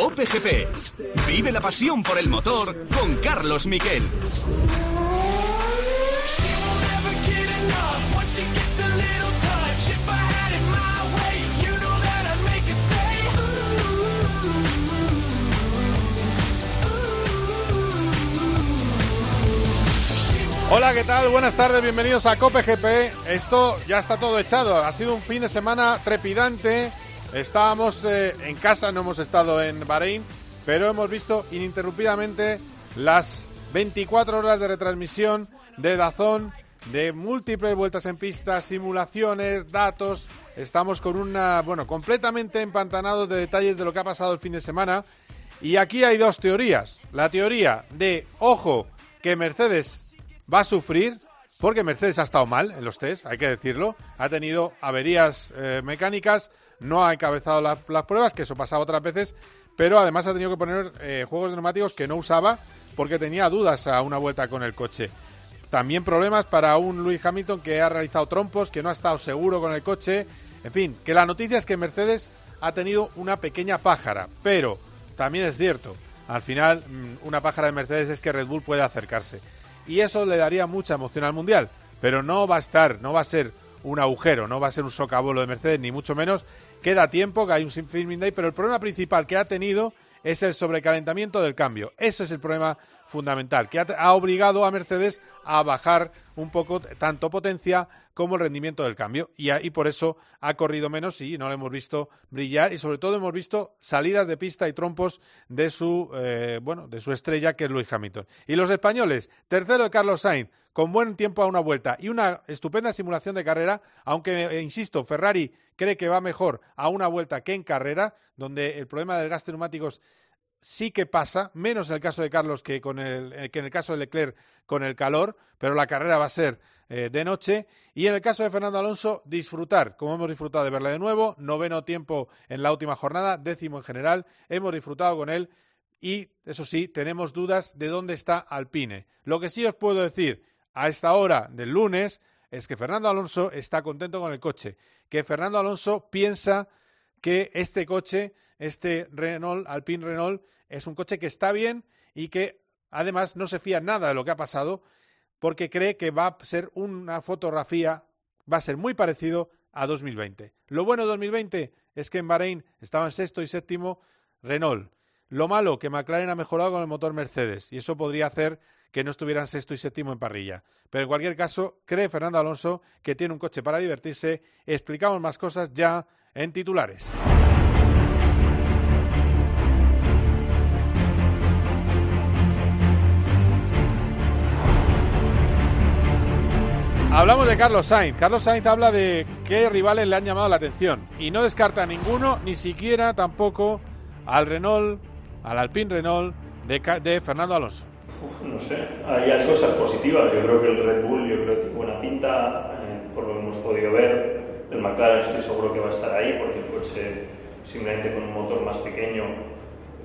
Cope GP. Vive la pasión por el motor con Carlos Miquel. Hola, ¿qué tal? Buenas tardes, bienvenidos a Cope GP. Esto ya está todo echado. Ha sido un fin de semana trepidante. Estábamos eh, en casa, no hemos estado en Bahrein, pero hemos visto ininterrumpidamente las 24 horas de retransmisión de Dazón, de múltiples vueltas en pista, simulaciones, datos. Estamos con una, bueno, completamente empantanados de detalles de lo que ha pasado el fin de semana. Y aquí hay dos teorías. La teoría de, ojo, que Mercedes va a sufrir porque Mercedes ha estado mal en los test, hay que decirlo. Ha tenido averías eh, mecánicas, no ha encabezado las pruebas, que eso pasaba otras veces, pero además ha tenido que poner eh, juegos de neumáticos que no usaba porque tenía dudas a una vuelta con el coche. También problemas para un Luis Hamilton que ha realizado trompos, que no ha estado seguro con el coche. En fin, que la noticia es que Mercedes ha tenido una pequeña pájara, pero también es cierto, al final mm, una pájara de Mercedes es que Red Bull puede acercarse y eso le daría mucha emoción al Mundial. Pero no va a estar, no va a ser un agujero, no va a ser un socavolo de Mercedes, ni mucho menos. Queda tiempo, que hay un filming day, pero el problema principal que ha tenido es el sobrecalentamiento del cambio. Ese es el problema fundamental, que ha, obligado a Mercedes a bajar un poco tanto potencia como el rendimiento del cambio. Y, y, por eso ha corrido menos y no lo hemos visto brillar. Y sobre todo hemos visto salidas de pista y trompos de su, eh, bueno, de su estrella, que es Luis Hamilton. Y los españoles, tercero de Carlos Sainz, con buen tiempo a una vuelta y una estupenda simulación de carrera, aunque, eh, insisto, Ferrari cree que va mejor a una vuelta que en carrera, donde el problema del gasto de neumáticos sí que pasa, menos en el caso de Carlos que, con el, eh, que en el caso de Leclerc con el calor, pero la carrera va a ser eh, de noche. Y en el caso de Fernando Alonso, disfrutar, como hemos disfrutado de verle de nuevo, noveno tiempo en la última jornada, décimo en general, hemos disfrutado con él y, eso sí, tenemos dudas de dónde está Alpine. Lo que sí os puedo decir a esta hora del lunes es que Fernando Alonso está contento con el coche, que Fernando Alonso piensa que este coche este Renault, Alpine Renault, es un coche que está bien y que además no se fía nada de lo que ha pasado porque cree que va a ser una fotografía, va a ser muy parecido a 2020. Lo bueno de 2020 es que en Bahrein estaban sexto y séptimo Renault. Lo malo, que McLaren ha mejorado con el motor Mercedes y eso podría hacer que no estuvieran sexto y séptimo en parrilla. Pero en cualquier caso, cree Fernando Alonso que tiene un coche para divertirse. Explicamos más cosas ya en titulares. Hablamos de Carlos Sainz. Carlos Sainz habla de qué rivales le han llamado la atención y no descarta a ninguno, ni siquiera tampoco al Renault, al Alpine Renault de, Fernando Alonso. no sé, hay cosas positivas. Yo creo que el Red Bull, yo creo que tiene buena pinta, eh, por lo que hemos podido ver. El McLaren estoy seguro que va a estar ahí porque el coche simplemente con un motor más pequeño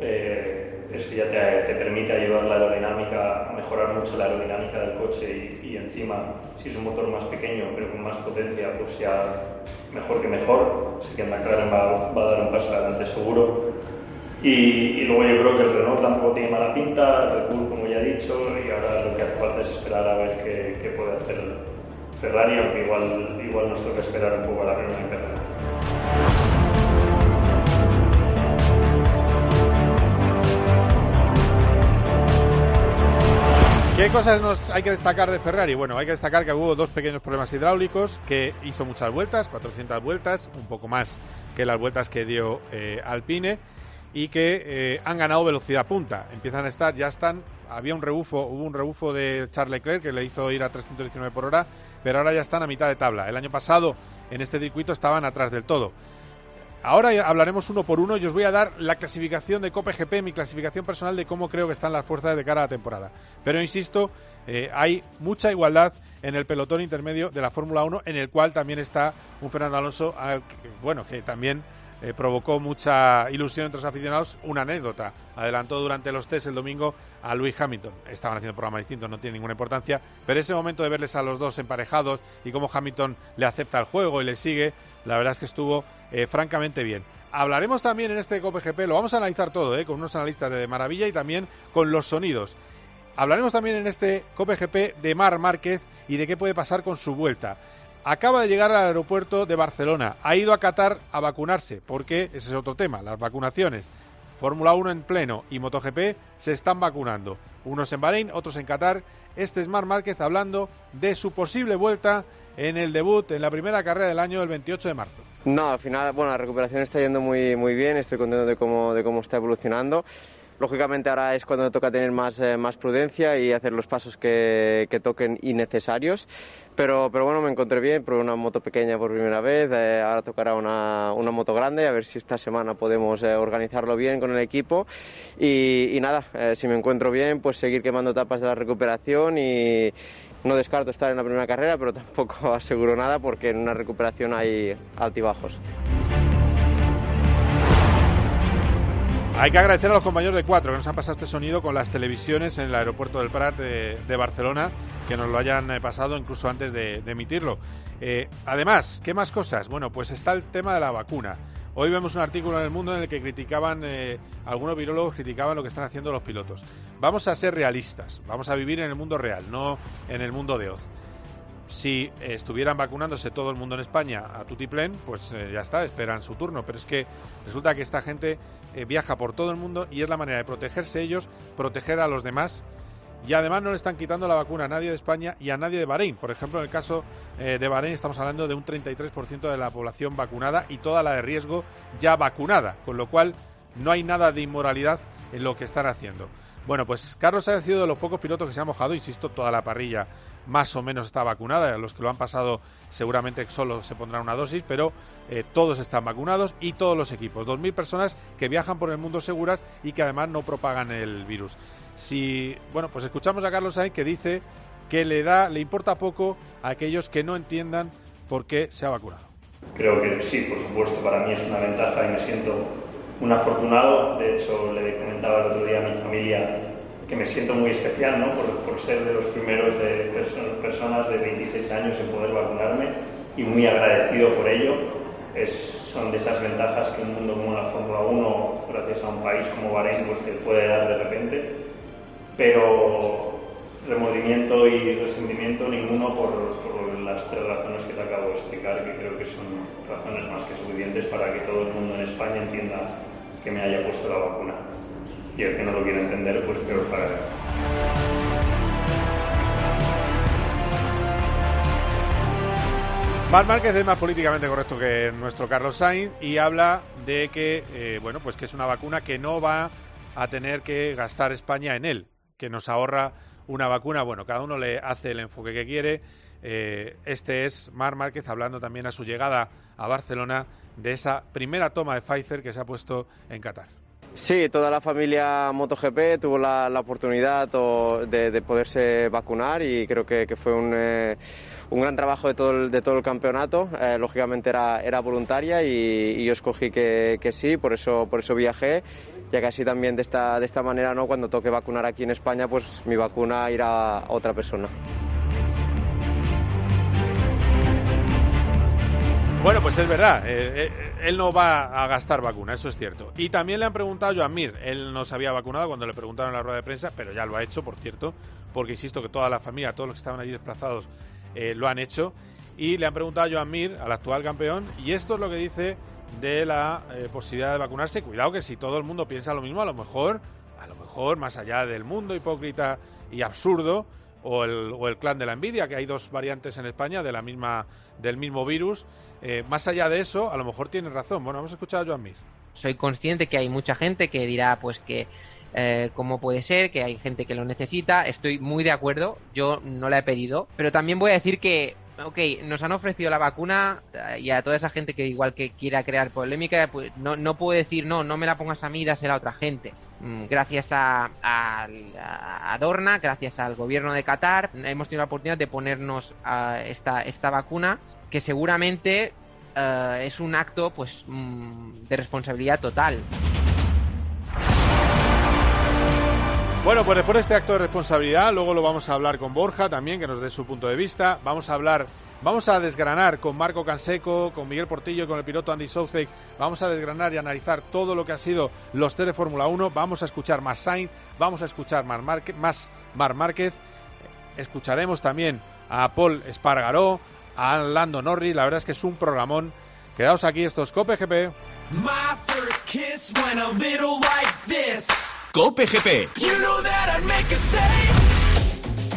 eh, eso ya te, permite ayudar la aerodinámica, mejorar mucho la aerodinámica del coche y, encima, si es un motor más pequeño pero con más potencia, pues ya mejor que mejor. Así que McLaren va, a dar un paso adelante seguro. Y, luego yo creo que el Renault tampoco tiene mala pinta, el Red como ya he dicho, y ahora lo que hace falta es esperar a ver qué, puede hacer Ferrari, aunque igual, igual nos toca esperar un poco a la en carrera. ¿Qué cosas nos hay que destacar de Ferrari? Bueno, hay que destacar que hubo dos pequeños problemas hidráulicos, que hizo muchas vueltas, 400 vueltas, un poco más que las vueltas que dio eh, Alpine, y que eh, han ganado velocidad punta. Empiezan a estar, ya están, había un rebufo, hubo un rebufo de Charles Leclerc que le hizo ir a 319 por hora, pero ahora ya están a mitad de tabla. El año pasado en este circuito estaban atrás del todo. Ahora hablaremos uno por uno y os voy a dar la clasificación de Copa GP, mi clasificación personal de cómo creo que están las fuerzas de cara a la temporada. Pero insisto, eh, hay mucha igualdad en el pelotón intermedio de la Fórmula 1, en el cual también está un Fernando Alonso, bueno, que también eh, provocó mucha ilusión entre los aficionados. Una anécdota, adelantó durante los test el domingo a Luis Hamilton. Estaban haciendo programas distintos, no tiene ninguna importancia, pero ese momento de verles a los dos emparejados y cómo Hamilton le acepta el juego y le sigue, la verdad es que estuvo eh, francamente bien. Hablaremos también en este COPGP, lo vamos a analizar todo, ¿eh? con unos analistas de maravilla y también con los sonidos. Hablaremos también en este COPGP de Mar Márquez y de qué puede pasar con su vuelta. Acaba de llegar al aeropuerto de Barcelona, ha ido a Qatar a vacunarse, porque ese es otro tema, las vacunaciones. Fórmula 1 en pleno y MotoGP se están vacunando. Unos en Bahrein, otros en Qatar. Este es Mar Márquez hablando de su posible vuelta en el debut en la primera carrera del año, el 28 de marzo. No, al final, bueno, la recuperación está yendo muy, muy bien, estoy contento de cómo, de cómo está evolucionando. Lógicamente ahora es cuando toca tener más, eh, más prudencia y hacer los pasos que, que toquen innecesarios. Pero, pero, bueno, me encontré bien, probé una moto pequeña por primera vez, eh, ahora tocará una, una, moto grande, a ver si esta semana podemos eh, organizarlo bien con el equipo. Y, y nada, eh, si me encuentro bien, pues seguir quemando etapas de la recuperación y no descarto estar en la primera carrera, pero tampoco aseguro nada porque en una recuperación hay altibajos. Hay que agradecer a los compañeros de Cuatro que nos han pasado este sonido con las televisiones en el aeropuerto del Prat de, de Barcelona, que nos lo hayan eh, pasado incluso antes de, de emitirlo. Eh, además, ¿qué más cosas? Bueno, pues está el tema de la vacuna. Hoy vemos un artículo en el mundo en el que criticaban, eh, algunos virólogos criticaban lo que están haciendo los pilotos. Vamos a ser realistas, vamos a vivir en el mundo real, no en el mundo de Oz si estuvieran vacunándose todo el mundo en España a tutiplén, pues eh, ya está, esperan su turno. Pero es que resulta que esta gente eh, viaja por todo el mundo y es la manera de protegerse ellos, proteger a los demás. Y además no le están quitando la vacuna a nadie de España y a nadie de Bahrein. Por ejemplo, en el caso eh, de Bahrein estamos hablando de un 33% de la población vacunada y toda la de riesgo ya vacunada. Con lo cual no hay nada de inmoralidad en lo que están haciendo. Bueno, pues Carlos ha sido de los pocos pilotos que se ha mojado, insisto, toda la parrilla más o menos está vacunada. Los que lo han pasado seguramente solo se pondrán una dosis, pero eh, todos están vacunados y todos los equipos. 2.000 personas que viajan por el mundo seguras y que además no propagan el virus. Si, bueno, pues escuchamos a Carlos Sainz que dice que le da, le importa poco a aquellos que no entiendan por qué se ha vacunado. Creo que sí, por supuesto, para mí es una ventaja y me siento un afortunado. De hecho, le comentaba el otro día a mi familia que me siento muy especial ¿no? por, ser de los primeros de perso personas de 26 años en poder vacunarme y muy agradecido por ello. Es, son de esas ventajas que un mundo como la Fórmula 1, gracias a un país como Bahrein, pues te puede dar de repente. Pero remordimiento y resentimiento ninguno por, por, las tres razones que te acabo de explicar, que creo que son razones más que suficientes para que todo el mundo en España entienda que me haya puesto la vacuna y el que no lo quiere entender, pues peor para él. Mar Márquez es más políticamente correcto que nuestro Carlos Sainz y habla de que, eh, bueno, pues que es una vacuna que no va a tener que gastar España en él, que nos ahorra una vacuna. Bueno, cada uno le hace el enfoque que quiere. Eh, este es Mar Márquez hablando también a su llegada a Barcelona de esa primera toma de Pfizer que se ha puesto en Qatar. Sí, toda la familia MotoGP tuvo la, oportunidad de, de, poderse vacunar y creo que, fue un, eh, un, gran trabajo de todo el, de todo el campeonato. Eh, lógicamente era, era voluntaria y, y, yo escogí que, que sí, por eso, por eso viajé ya que así también de esta, de esta manera, ¿no? cuando toque vacunar aquí en España, pues mi vacuna irá a otra persona. Bueno, pues es verdad, eh, eh, él no va a gastar vacuna, eso es cierto. Y también le han preguntado a Joan Mir, él no se había vacunado cuando le preguntaron en la rueda de prensa, pero ya lo ha hecho, por cierto, porque insisto que toda la familia, todos los que estaban allí desplazados, eh, lo han hecho. Y le han preguntado a Joan Mir, al actual campeón, y esto es lo que dice de la eh, posibilidad de vacunarse. Cuidado que si todo el mundo piensa lo mismo, a lo mejor, a lo mejor, más allá del mundo hipócrita y absurdo, o el, o el, clan de la envidia, que hay dos variantes en España de la misma, del mismo virus. Eh, más allá de eso, a lo mejor tiene razón. Bueno, vamos a escuchar a Joan Mir. Soy consciente que hay mucha gente que dirá, pues que eh, cómo puede ser, que hay gente que lo necesita. Estoy muy de acuerdo. Yo no la he pedido, pero también voy a decir que ok, nos han ofrecido la vacuna y a toda esa gente que igual que quiera crear polémica, pues no, no puedo decir, no, no me la pongas a mí, dásela a otra gente. Gracias a, a, a, Dorna, gracias al gobierno de Qatar, hemos tenido la oportunidad de ponernos a esta, esta vacuna que seguramente uh, es un acto pues de responsabilidad total. Bueno, pues después de este acto de responsabilidad, luego lo vamos a hablar con Borja también, que nos dé su punto de vista. Vamos a hablar Vamos a desgranar con Marco Canseco, con Miguel Portillo, con el piloto Andy Soucek. Vamos a desgranar y analizar todo lo que ha sido los test de Fórmula 1. Vamos a escuchar más Sainz, vamos a escuchar más Mar Márquez. Escucharemos también a Paul Espargaró, a Lando Norris. La verdad es que es un programón. Quedaos aquí estos Cope GP. Cope GP.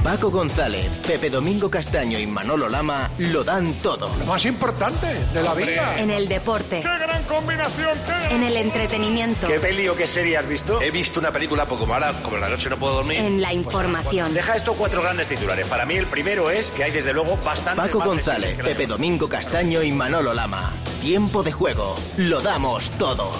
Paco González, Pepe Domingo Castaño y Manolo Lama lo dan todo. Lo más importante de la vida. En el deporte. ¡Qué gran combinación! En el entretenimiento. ¿Qué peli o qué serie has visto? He visto una película poco mala, como la noche no puedo dormir. En la información. Deja estos cuatro grandes titulares. Para mí el primero es que hay desde luego bastante... Paco González, Pepe Domingo Castaño y Manolo Lama. Tiempo de juego. Lo damos todo.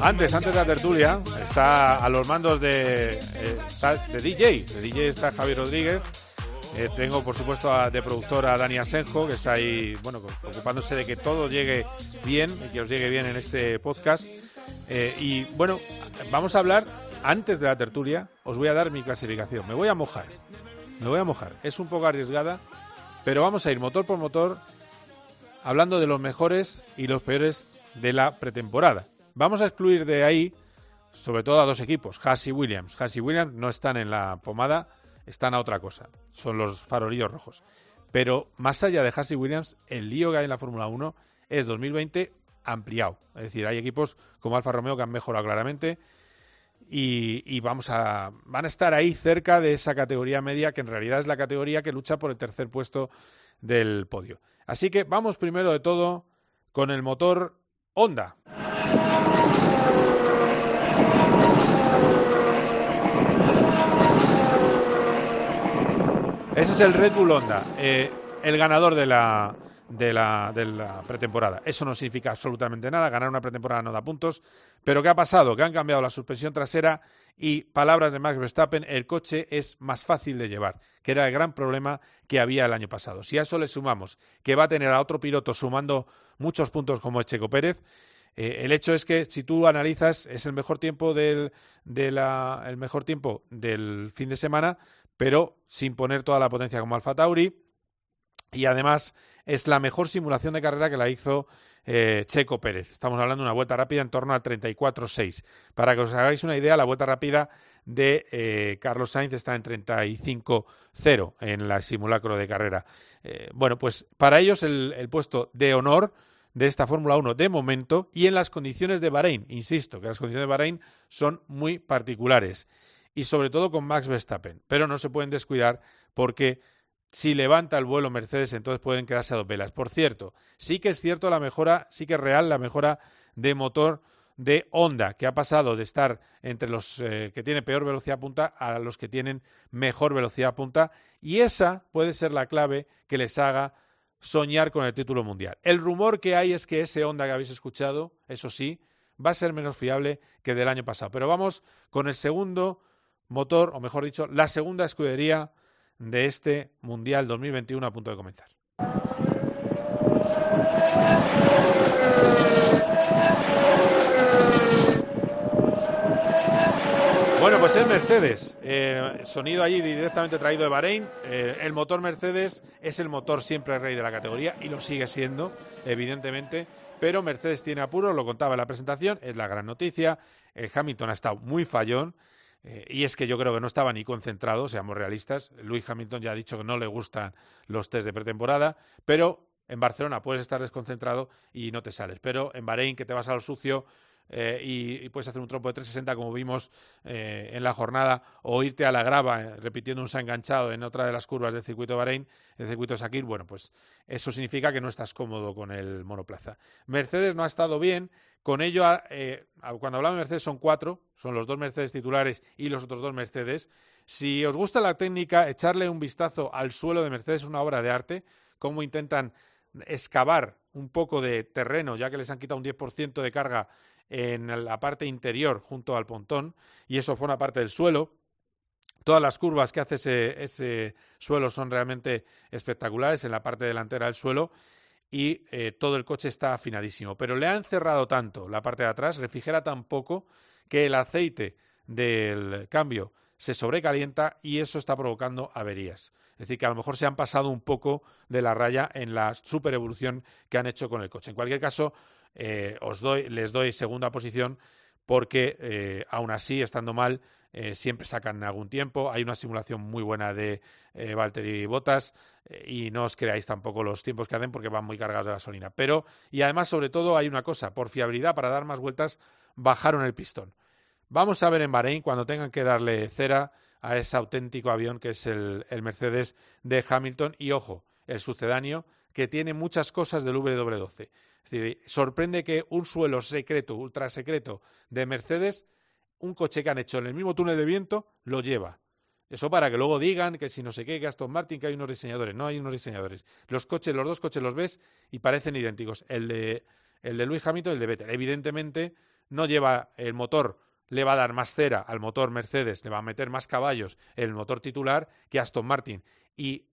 Antes, antes de la tertulia, está a los mandos de, eh, de DJ. De DJ está Javier Rodríguez. Eh, tengo, por supuesto, de productora a Dani Asenjo, que está ahí, bueno, ocupándose de que todo llegue bien y que os llegue bien en este podcast. Eh, y bueno, vamos a hablar, antes de la tertulia, os voy a dar mi clasificación. Me voy a mojar. Me voy a mojar. Es un poco arriesgada, pero vamos a ir motor por motor hablando de los mejores y los peores de la pretemporada. Vamos a excluir de ahí, sobre todo a dos equipos, Haas y Williams. Haas y Williams no están en la pomada, están a otra cosa. Son los farolillos rojos. Pero más allá de Haas y Williams, el lío que hay en la Fórmula 1 es 2020 ampliado. Es decir, hay equipos como Alfa Romeo que han mejorado claramente y, vamos a van a estar ahí cerca de esa categoría media que en realidad es la categoría que lucha por el tercer puesto del podio. Así que vamos primero de todo con el motor Honda. Ese es el Red Bull Honda, eh, el ganador de la, de la, de la pretemporada. Eso no significa absolutamente nada, ganar una pretemporada no da puntos. Pero ¿qué ha pasado? Que han cambiado la suspensión trasera y, palabras de Max Verstappen, el coche es más fácil de llevar, que era el gran problema que había el año pasado. Si a eso le sumamos que va a tener a otro piloto sumando muchos puntos como Checo Pérez, eh, el hecho es que si tú analizas es el mejor tiempo del de la, el mejor tiempo del fin de semana, pero sin poner toda la potencia como Alfa Tauri y además es la mejor simulación de carrera que la hizo eh, Checo Pérez. Estamos hablando de una vuelta rápida en torno a 34.6. Para que os hagáis una idea, la vuelta rápida de eh, Carlos Sainz está en 35.0 en la simulacro de carrera. Eh, bueno, pues para ellos el, el puesto de honor de esta Fórmula 1 de momento y en las condiciones de Bahrein. Insisto que las condiciones de Bahrein son muy particulares y sobre todo con Max Verstappen, pero no se pueden descuidar porque si levanta el vuelo Mercedes, entonces pueden quedarse a dos velas. Por cierto, sí que es cierto la mejora, sí que es real la mejora de motor de Honda, que ha pasado de estar entre los eh, que tienen peor velocidad punta a los que tienen mejor velocidad punta, y esa puede ser la clave que les haga soñar con el título mundial. El rumor que hay es que ese Honda que habéis escuchado, eso sí, va a ser menos fiable que del año pasado. Pero vamos con el segundo motor, o mejor dicho, la segunda escudería de este Mundial 2021 a punto de comenzar. Bueno, pues es Mercedes. Eh, sonido allí directamente traído de Bahrein. Eh, el motor Mercedes es el motor siempre rey de la categoría y lo sigue siendo, evidentemente. Pero Mercedes tiene apuro, lo contaba en la presentación, es la gran noticia. Eh, Hamilton ha estado muy fallón. Eh, y es que yo creo que no estaba ni concentrado, seamos realistas. Luis Hamilton ya ha dicho que no le gustan los test de pretemporada, pero en Barcelona puedes estar desconcentrado y no te sales. Pero en Bahrein, que te vas a lo sucio eh, y, puedes hacer un trompo de 360, como vimos eh, en la jornada, o irte a la grava repitiendo un enganchado en otra de las curvas del circuito Bahrein, el circuito Sakir, bueno, pues eso significa que no estás cómodo con el monoplaza. Mercedes no ha estado bien con ello, eh, cuando hablamos de Mercedes son cuatro, son los dos Mercedes titulares y los otros dos Mercedes. Si os gusta la técnica, echarle un vistazo al suelo de Mercedes es una obra de arte, cómo intentan excavar un poco de terreno, ya que les han quitado un 10% de carga en la parte interior junto al pontón, y eso fue una parte del suelo. Todas las curvas que hace ese, suelo son realmente espectaculares en la parte delantera del suelo y eh, todo el coche está afinadísimo. Pero le han cerrado tanto la parte de atrás, refrigera tan poco, que el aceite del cambio se sobrecalienta y eso está provocando averías. Es decir, que a lo mejor se han pasado un poco de la raya en la super evolución que han hecho con el coche. En cualquier caso, eh, os doy, les doy segunda posición porque eh, aún así, estando mal, eh, siempre sacan algún tiempo. Hay una simulación muy buena de eh, Valtteri Bottas eh, y no os creáis tampoco los tiempos que hacen porque van muy cargados de gasolina. Pero, y además, sobre todo, hay una cosa, por fiabilidad, para dar más vueltas, bajaron el pistón. Vamos a ver en Bahrein cuando tengan que darle cera a ese auténtico avión que es el, el Mercedes de Hamilton y, ojo, el sucedáneo que tiene muchas cosas del W12. Es decir, sorprende que un suelo secreto, ultra secreto de Mercedes un coche que han hecho en el mismo túnel de viento lo lleva. Eso para que luego digan que si no sé qué, que Aston Martin, que hay unos diseñadores. No hay unos diseñadores. Los coches, los dos coches los ves y parecen idénticos. El de, el de Luis Hamilton y el de Vettel. Evidentemente no lleva el motor, le va a dar más cera al motor Mercedes, le va a meter más caballos el motor titular que Aston Martin. Y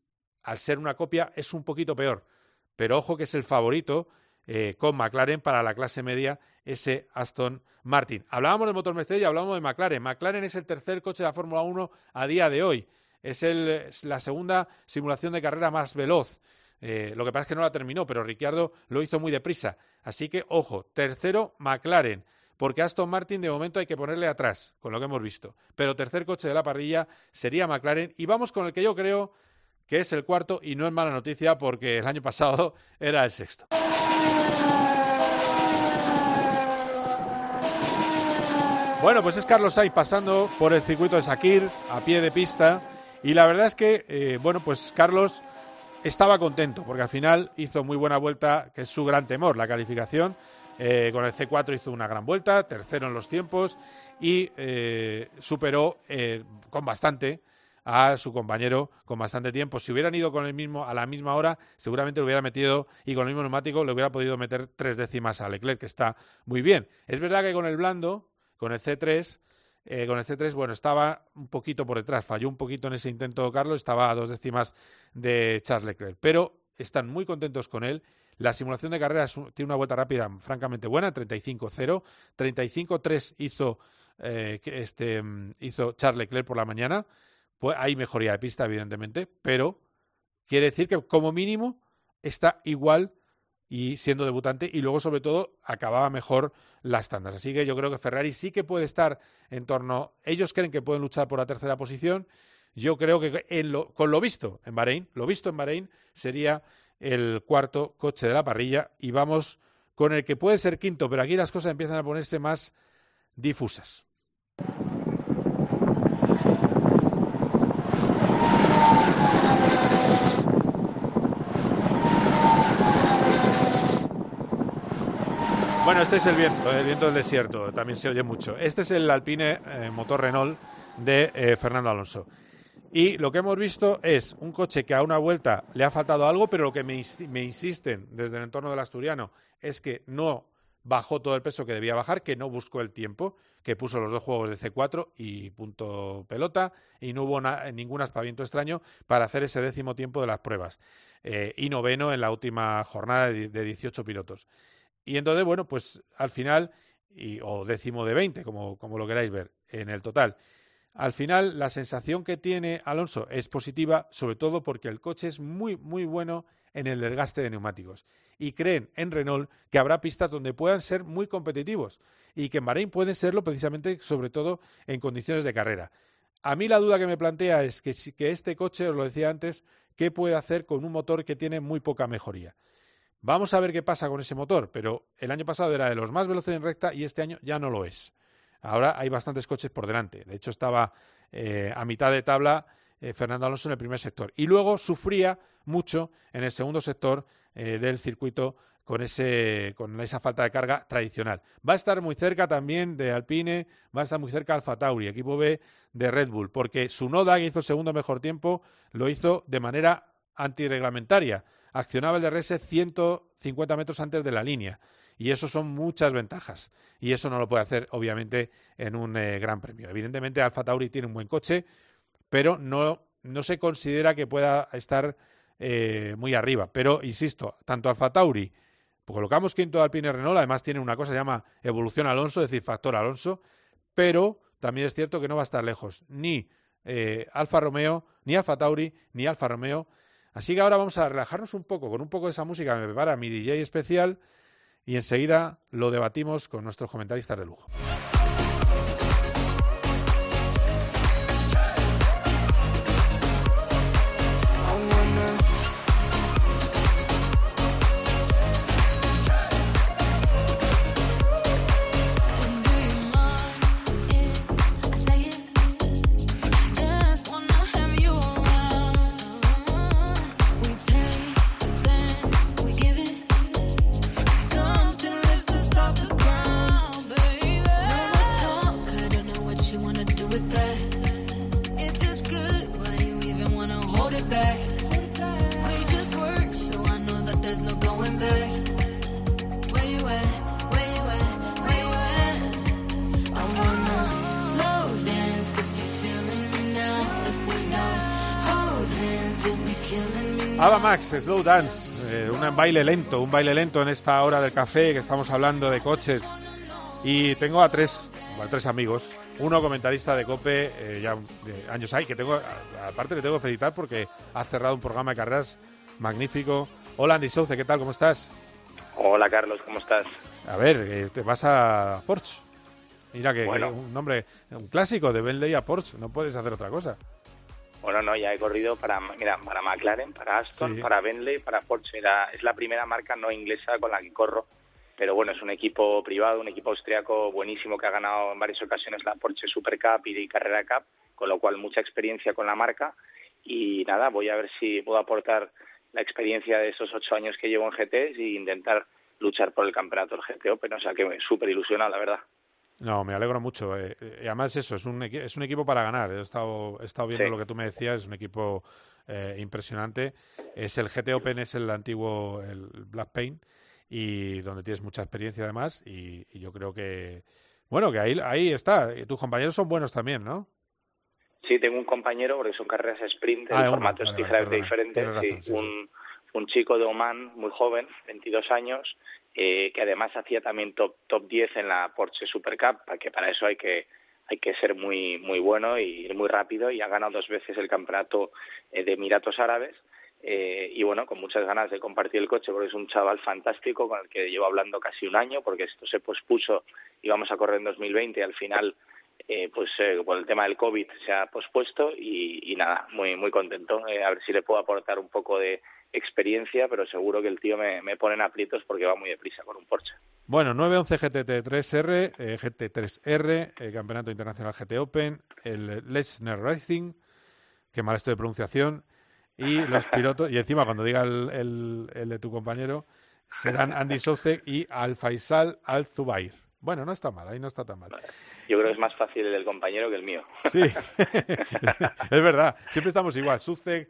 al ser una copia es un poquito peor. Pero ojo que es el favorito eh, con McLaren para la clase media ese Aston Martin. Hablábamos del motor Mercedes y hablábamos de McLaren. McLaren es el tercer coche de la Fórmula 1 a día de hoy. Es, la segunda simulación de carrera más veloz. Eh, lo que pasa es que no la terminó, pero Ricciardo lo hizo muy deprisa. Así que, ojo, tercero McLaren, porque Aston Martin de momento hay que ponerle atrás, con lo que hemos visto. Pero tercer coche de la parrilla sería McLaren. Y vamos con el que yo creo que es el cuarto y no es mala noticia porque el año pasado era el sexto. Bueno, pues es Carlos Sainz pasando por el circuito de Sakir a pie de pista y la verdad es que, eh, bueno, pues Carlos estaba contento porque al final hizo muy buena vuelta, que es su gran temor, la calificación. Eh, con el C4 hizo una gran vuelta, tercero en los tiempos y eh, superó con bastante a su compañero con bastante tiempo. Si hubieran ido con el mismo a la misma hora, seguramente lo hubiera metido y con el mismo neumático le hubiera podido meter tres décimas a Leclerc, que está muy bien. Es verdad que con el blando, con el C3, eh, con el C3, bueno, estaba un poquito por detrás, falló un poquito en ese intento Carlos, estaba a dos décimas de Charles Leclerc, pero están muy contentos con él. La simulación de carreras tiene una vuelta rápida francamente buena, 35-0. 35-3 hizo, eh, este, hizo Charles Leclerc por la mañana. Pues hay mejoría de pista, evidentemente, pero quiere decir que como mínimo está igual y siendo debutante y luego sobre todo acababa mejor las tandas. Así que yo creo que Ferrari sí que puede estar en torno, ellos creen que pueden luchar por la tercera posición. Yo creo que en lo, con lo visto en Bahrein, lo visto en Bahrein sería el cuarto coche de la parrilla y vamos con el que puede ser quinto, pero aquí las cosas empiezan a ponerse más difusas. Bueno, este es el viento, el viento del desierto, también se oye mucho. Este es el Alpine eh, motor Renault de eh, Fernando Alonso. Y lo que hemos visto es un coche que a una vuelta le ha faltado algo, pero lo que me, insisten desde el entorno del asturiano es que no bajó todo el peso que debía bajar, que no buscó el tiempo, que puso los dos juegos de C4 y punto pelota, y no hubo ningún aspaviento extraño para hacer ese décimo tiempo de las pruebas. Eh, y noveno en la última jornada de, de 18 pilotos. Y entonces, bueno, pues al final, y, o décimo de 20, como, como lo queráis ver, en el total. Al final, la sensación que tiene Alonso es positiva, sobre todo porque el coche es muy, muy bueno en el desgaste de neumáticos. Y creen en Renault que habrá pistas donde puedan ser muy competitivos y que en Bahrein pueden serlo precisamente, sobre todo, en condiciones de carrera. A mí la duda que me plantea es que, que este coche, os lo decía antes, ¿qué puede hacer con un motor que tiene muy poca mejoría? Vamos a ver qué pasa con ese motor, pero el año pasado era de los más veloces en recta y este año ya no lo es. Ahora hay bastantes coches por delante. De hecho, estaba eh, a mitad de tabla eh, Fernando Alonso en el primer sector. Y luego sufría mucho en el segundo sector eh, del circuito con, ese, con esa falta de carga tradicional. Va a estar muy cerca también de Alpine, va a estar muy cerca Alfa Tauri, equipo B de Red Bull, porque su Noda, que hizo el segundo mejor tiempo, lo hizo de manera antirreglamentaria accionaba el DRS 150 metros antes de la línea. Y eso son muchas ventajas. Y eso no lo puede hacer, obviamente, en un eh, gran premio. Evidentemente, Alfa Tauri tiene un buen coche, pero no, no se considera que pueda estar eh, muy arriba. Pero, insisto, tanto Alfa Tauri, colocamos quinto Alpine Renault, además tiene una cosa que se llama evolución Alonso, es decir, factor Alonso, pero también es cierto que no va a estar lejos ni eh, Alfa Romeo, ni Alfa Tauri, ni Alfa Romeo. Así que ahora vamos a relajarnos un poco con un poco de esa música que me prepara mi DJ especial y enseguida lo debatimos con nuestros comentaristas de lujo. Slow Dance, eh, un baile lento, un baile lento en esta hora del café que estamos hablando de coches. Y tengo a tres, a tres amigos, uno comentarista de COPE, eh, ya de años hay, que tengo, aparte le tengo que felicitar porque ha cerrado un programa de carreras magnífico. Hola Andy Souce, ¿qué tal? ¿Cómo estás? Hola Carlos, ¿cómo estás? A ver, eh, te vas a Porsche. Mira que, un nombre, un clásico de Bentley a Porsche, no puedes hacer otra cosa. Bueno, no, ya he corrido para, mira, para McLaren, para Aston, para Bentley, para Porsche. es la primera marca no inglesa con la que corro. Pero bueno, es un equipo privado, un equipo austriaco buenísimo que ha ganado en varias ocasiones la Porsche Super Cup y Carrera Cup, con lo cual mucha experiencia con la marca. Y nada, voy a ver si puedo aportar la experiencia de esos ocho años que llevo en GT y intentar luchar por el campeonato del GT Open. O sea que súper ilusionado, la verdad. No, me alegro mucho. Eh, eh, y además eso, es un, es un equipo para ganar. He estado, he estado viendo lo que tú me decías, es un equipo eh, impresionante. Es el GT Open, es el antiguo el Black Paint, y donde tienes mucha experiencia además. Y, yo creo que, bueno, que ahí, ahí está. tus compañeros son buenos también, ¿no? Sí, tengo un compañero, porque son carreras sprint, el ah, formato es ligeramente diferente. sí, un, un chico de Oman, muy joven, 22 años, eh, que además hacía también top top 10 en la Porsche Super Cup, que para eso hay que hay que ser muy muy bueno y ir muy rápido y ha ganado dos veces el campeonato eh, de Emiratos Árabes eh, y bueno con muchas ganas de compartir el coche porque es un chaval fantástico con el que llevo hablando casi un año porque esto se pospuso íbamos a correr en 2020 y al final eh, pues eh, por el tema del COVID se ha pospuesto y, y nada, muy muy contento. Eh, a ver si le puedo aportar un poco de experiencia, pero seguro que el tío me, me pone en aprietos porque va muy deprisa con un Porsche. Bueno, 911 GT3R, eh, GT3R, el Campeonato Internacional GT Open, el Lesnar Racing, que mal estoy de pronunciación, y los pilotos, y encima cuando diga el, el, de tu compañero, serán Andy Soucek y Al Faisal Al Zubair. Bueno, no está mal, ahí no está tan mal. Yo creo que es más fácil el del compañero que el mío. Sí, es verdad. Siempre estamos igual. Sucek,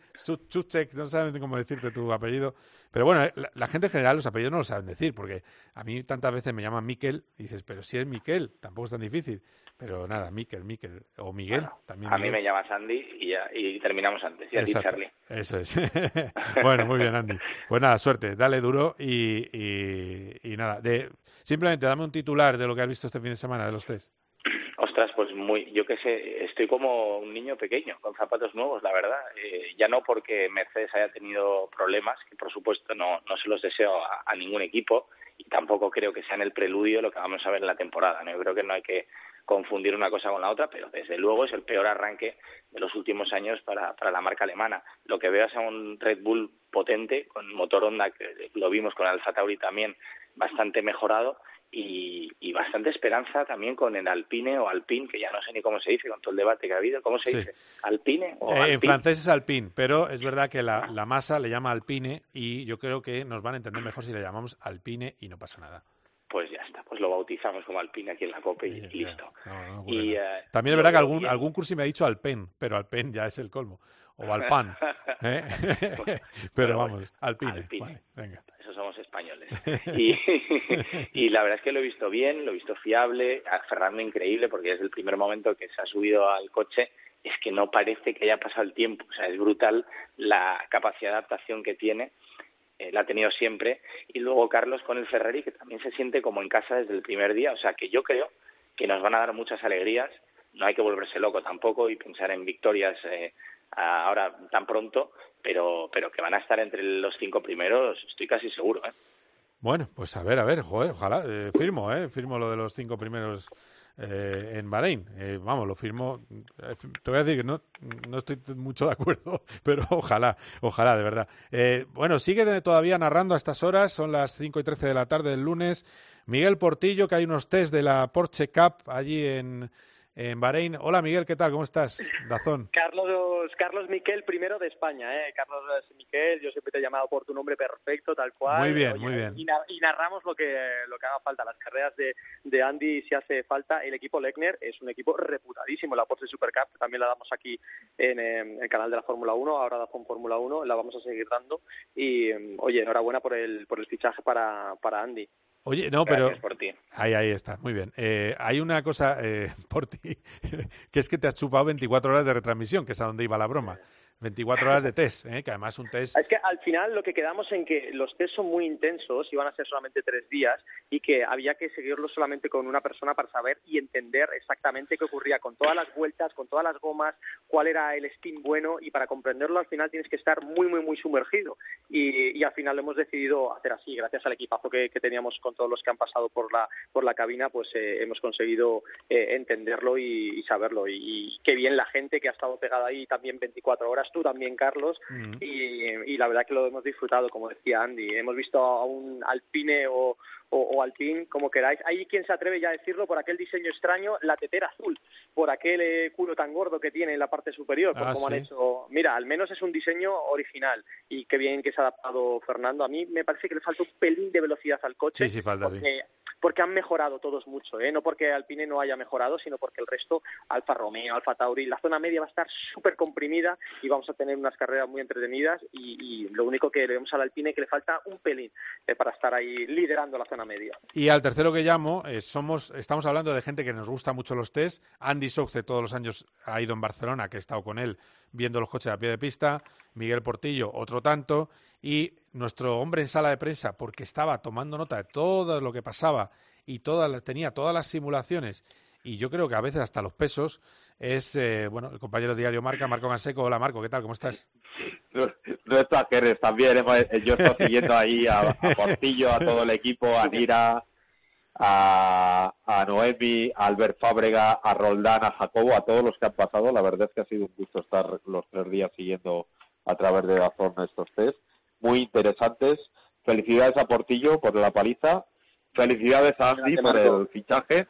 Chuchek, no saben cómo decirte tu apellido. Pero bueno, la, gente en general los apellidos no lo saben decir, porque a mí tantas veces me llaman Miquel y dices, pero si es Miquel, tampoco es tan difícil. Pero nada, Miquel, Miquel. O Miguel, también. A mí me llamas Andy y, ya, y terminamos antes. Y a ti, Charlie. Eso es. bueno, muy bien, Andy. Pues nada, suerte. Dale duro y, y, y nada. De, Simplemente dame un titular de lo que has visto este fin de semana de los test. Ostras, pues muy, yo qué sé, estoy como un niño pequeño, con zapatos nuevos, la verdad. Eh, ya no porque Mercedes haya tenido problemas, que por supuesto no, no se los deseo a, ningún equipo, y tampoco creo que sea en el preludio lo que vamos a ver en la temporada. ¿no? Yo creo que no hay que confundir una cosa con la otra, pero desde luego es el peor arranque de los últimos años para, para la marca alemana. Lo que veo es a un Red Bull potente, con motor Honda, que lo vimos con Alfa Tauri también, bastante mejorado y, bastante esperanza también con el Alpine o Alpine, que ya no sé ni cómo se dice con todo el debate que ha habido. ¿Cómo se dice? ¿Alpine o eh, En francés es Alpine, pero es verdad que la, la, masa le llama Alpine y yo creo que nos van a entender mejor si le llamamos Alpine y no pasa nada. Pues ya está, pues lo bautizamos como Alpine aquí en la COPE y, listo. y, eh, También es verdad que algún, algún curso me ha dicho Alpen, pero Alpen ya es el colmo. O Alpan. ¿eh? pero vamos, Alpine. venga somos españoles. Y, y, la verdad es que lo he visto bien, lo he visto fiable, a Fernando increíble, porque es el primer momento que se ha subido al coche es que no parece que haya pasado el tiempo. O sea, es brutal la capacidad de adaptación que tiene. Eh, la ha tenido siempre. Y luego Carlos con el Ferrari, que también se siente como en casa desde el primer día. O sea, que yo creo que nos van a dar muchas alegrías. No hay que volverse loco tampoco y pensar en victorias eh, ahora tan pronto, pero, pero que van a estar entre los cinco primeros, estoy casi seguro. ¿eh? Bueno, pues a ver, a ver, joder, ojalá, eh, firmo, ¿eh? Firmo lo de los cinco primeros eh, en Bahrein. Eh, vamos, lo firmo. Eh, te voy a decir que no, no estoy mucho de acuerdo, pero ojalá, ojalá, de verdad. Bueno, sigue todavía narrando a estas horas, son las 5 y 13 de la tarde del lunes. Miguel Portillo, que hay unos test de la Porsche Cup allí en, en Bahrein. Hola Miguel, ¿qué tal? ¿Cómo estás? Dazón. Carlos, Carlos Miquel, primero de España, ¿eh? Carlos Miquel, yo siempre te he llamado por tu nombre perfecto, tal cual. Muy bien, muy bien. Y, narramos lo que, lo que haga falta, las carreras de, de Andy si hace falta. El equipo Lechner es un equipo reputadísimo, la Porsche Super Cup también la damos aquí en, el canal de la Fórmula 1, ahora Dazón Fórmula 1, la vamos a seguir dando. Y, oye, enhorabuena por el, por el fichaje para, para Andy. Oye, no, pero... Ahí, ahí está, muy bien. Eh, hay una cosa eh, por ti, que es que te has chupado 24 horas de retransmisión, que es a donde iba la broma. 24 horas de test, ¿eh? que además un test... Es que al final lo que quedamos en que los test son muy intensos, iban a ser solamente tres días, y que había que seguirlos solamente con una persona para saber y entender exactamente qué ocurría con todas las vueltas, con todas las gomas, cuál era el spin bueno, y para comprenderlo al final tienes que estar muy, muy, muy sumergido. Y, y al final lo hemos decidido hacer así, gracias al equipazo que, que, teníamos con todos los que han pasado por la, por la cabina, pues eh, hemos conseguido eh, entenderlo y, y saberlo. Y, y qué bien la gente que ha estado pegada ahí también 24 horas tú también, Carlos, mm. y, y, la verdad que lo hemos disfrutado, como decía Andy. Hemos visto a un Alpine o, o, o Alpine, como queráis. Hay quien se atreve ya a decirlo por aquel diseño extraño, la tetera azul, por aquel eh, culo tan gordo que tiene en la parte superior, por ah, han hecho. Mira, al menos es un diseño original y qué bien que se ha adaptado Fernando. A mí me parece que le falta un pelín de velocidad al coche. Sí, sí, falta. Porque, sí. Porque han mejorado todos mucho, ¿eh? no porque Alpine no haya mejorado, sino porque el resto, Alfa Romeo, Alfa Tauri, la zona media va a estar súper comprimida y vamos a tener unas carreras muy entretenidas y, y lo único que le vemos al Alpine es que le falta un pelín eh, para estar ahí liderando la zona media. Y al tercero que llamo, eh, somos, estamos hablando de gente que nos gusta mucho los test. Andy Souce todos los años ha ido en Barcelona, que he estado con él viendo los coches a pie de pista. Miguel Portillo, otro tanto. Y nuestro hombre en sala de prensa, porque estaba tomando nota de todo lo que pasaba y toda, tenía todas las simulaciones y yo creo que a veces hasta los pesos, es, eh, bueno, el compañero diario Marca, Marco Ganseco. Hola Marco, ¿qué tal? ¿Cómo estás? No, no también hemos, yo estoy siguiendo ahí a, a, Portillo, a todo el equipo, a Nira, a, a Noemi, a Albert Fábrega, a Roldán, a Jacobo, a todos los que han pasado. La verdad es que ha sido un gusto estar los tres días siguiendo a través de la zona estos test. Muy interesantes. Felicidades a Portillo por la paliza. Felicidades a Andy por el fichaje.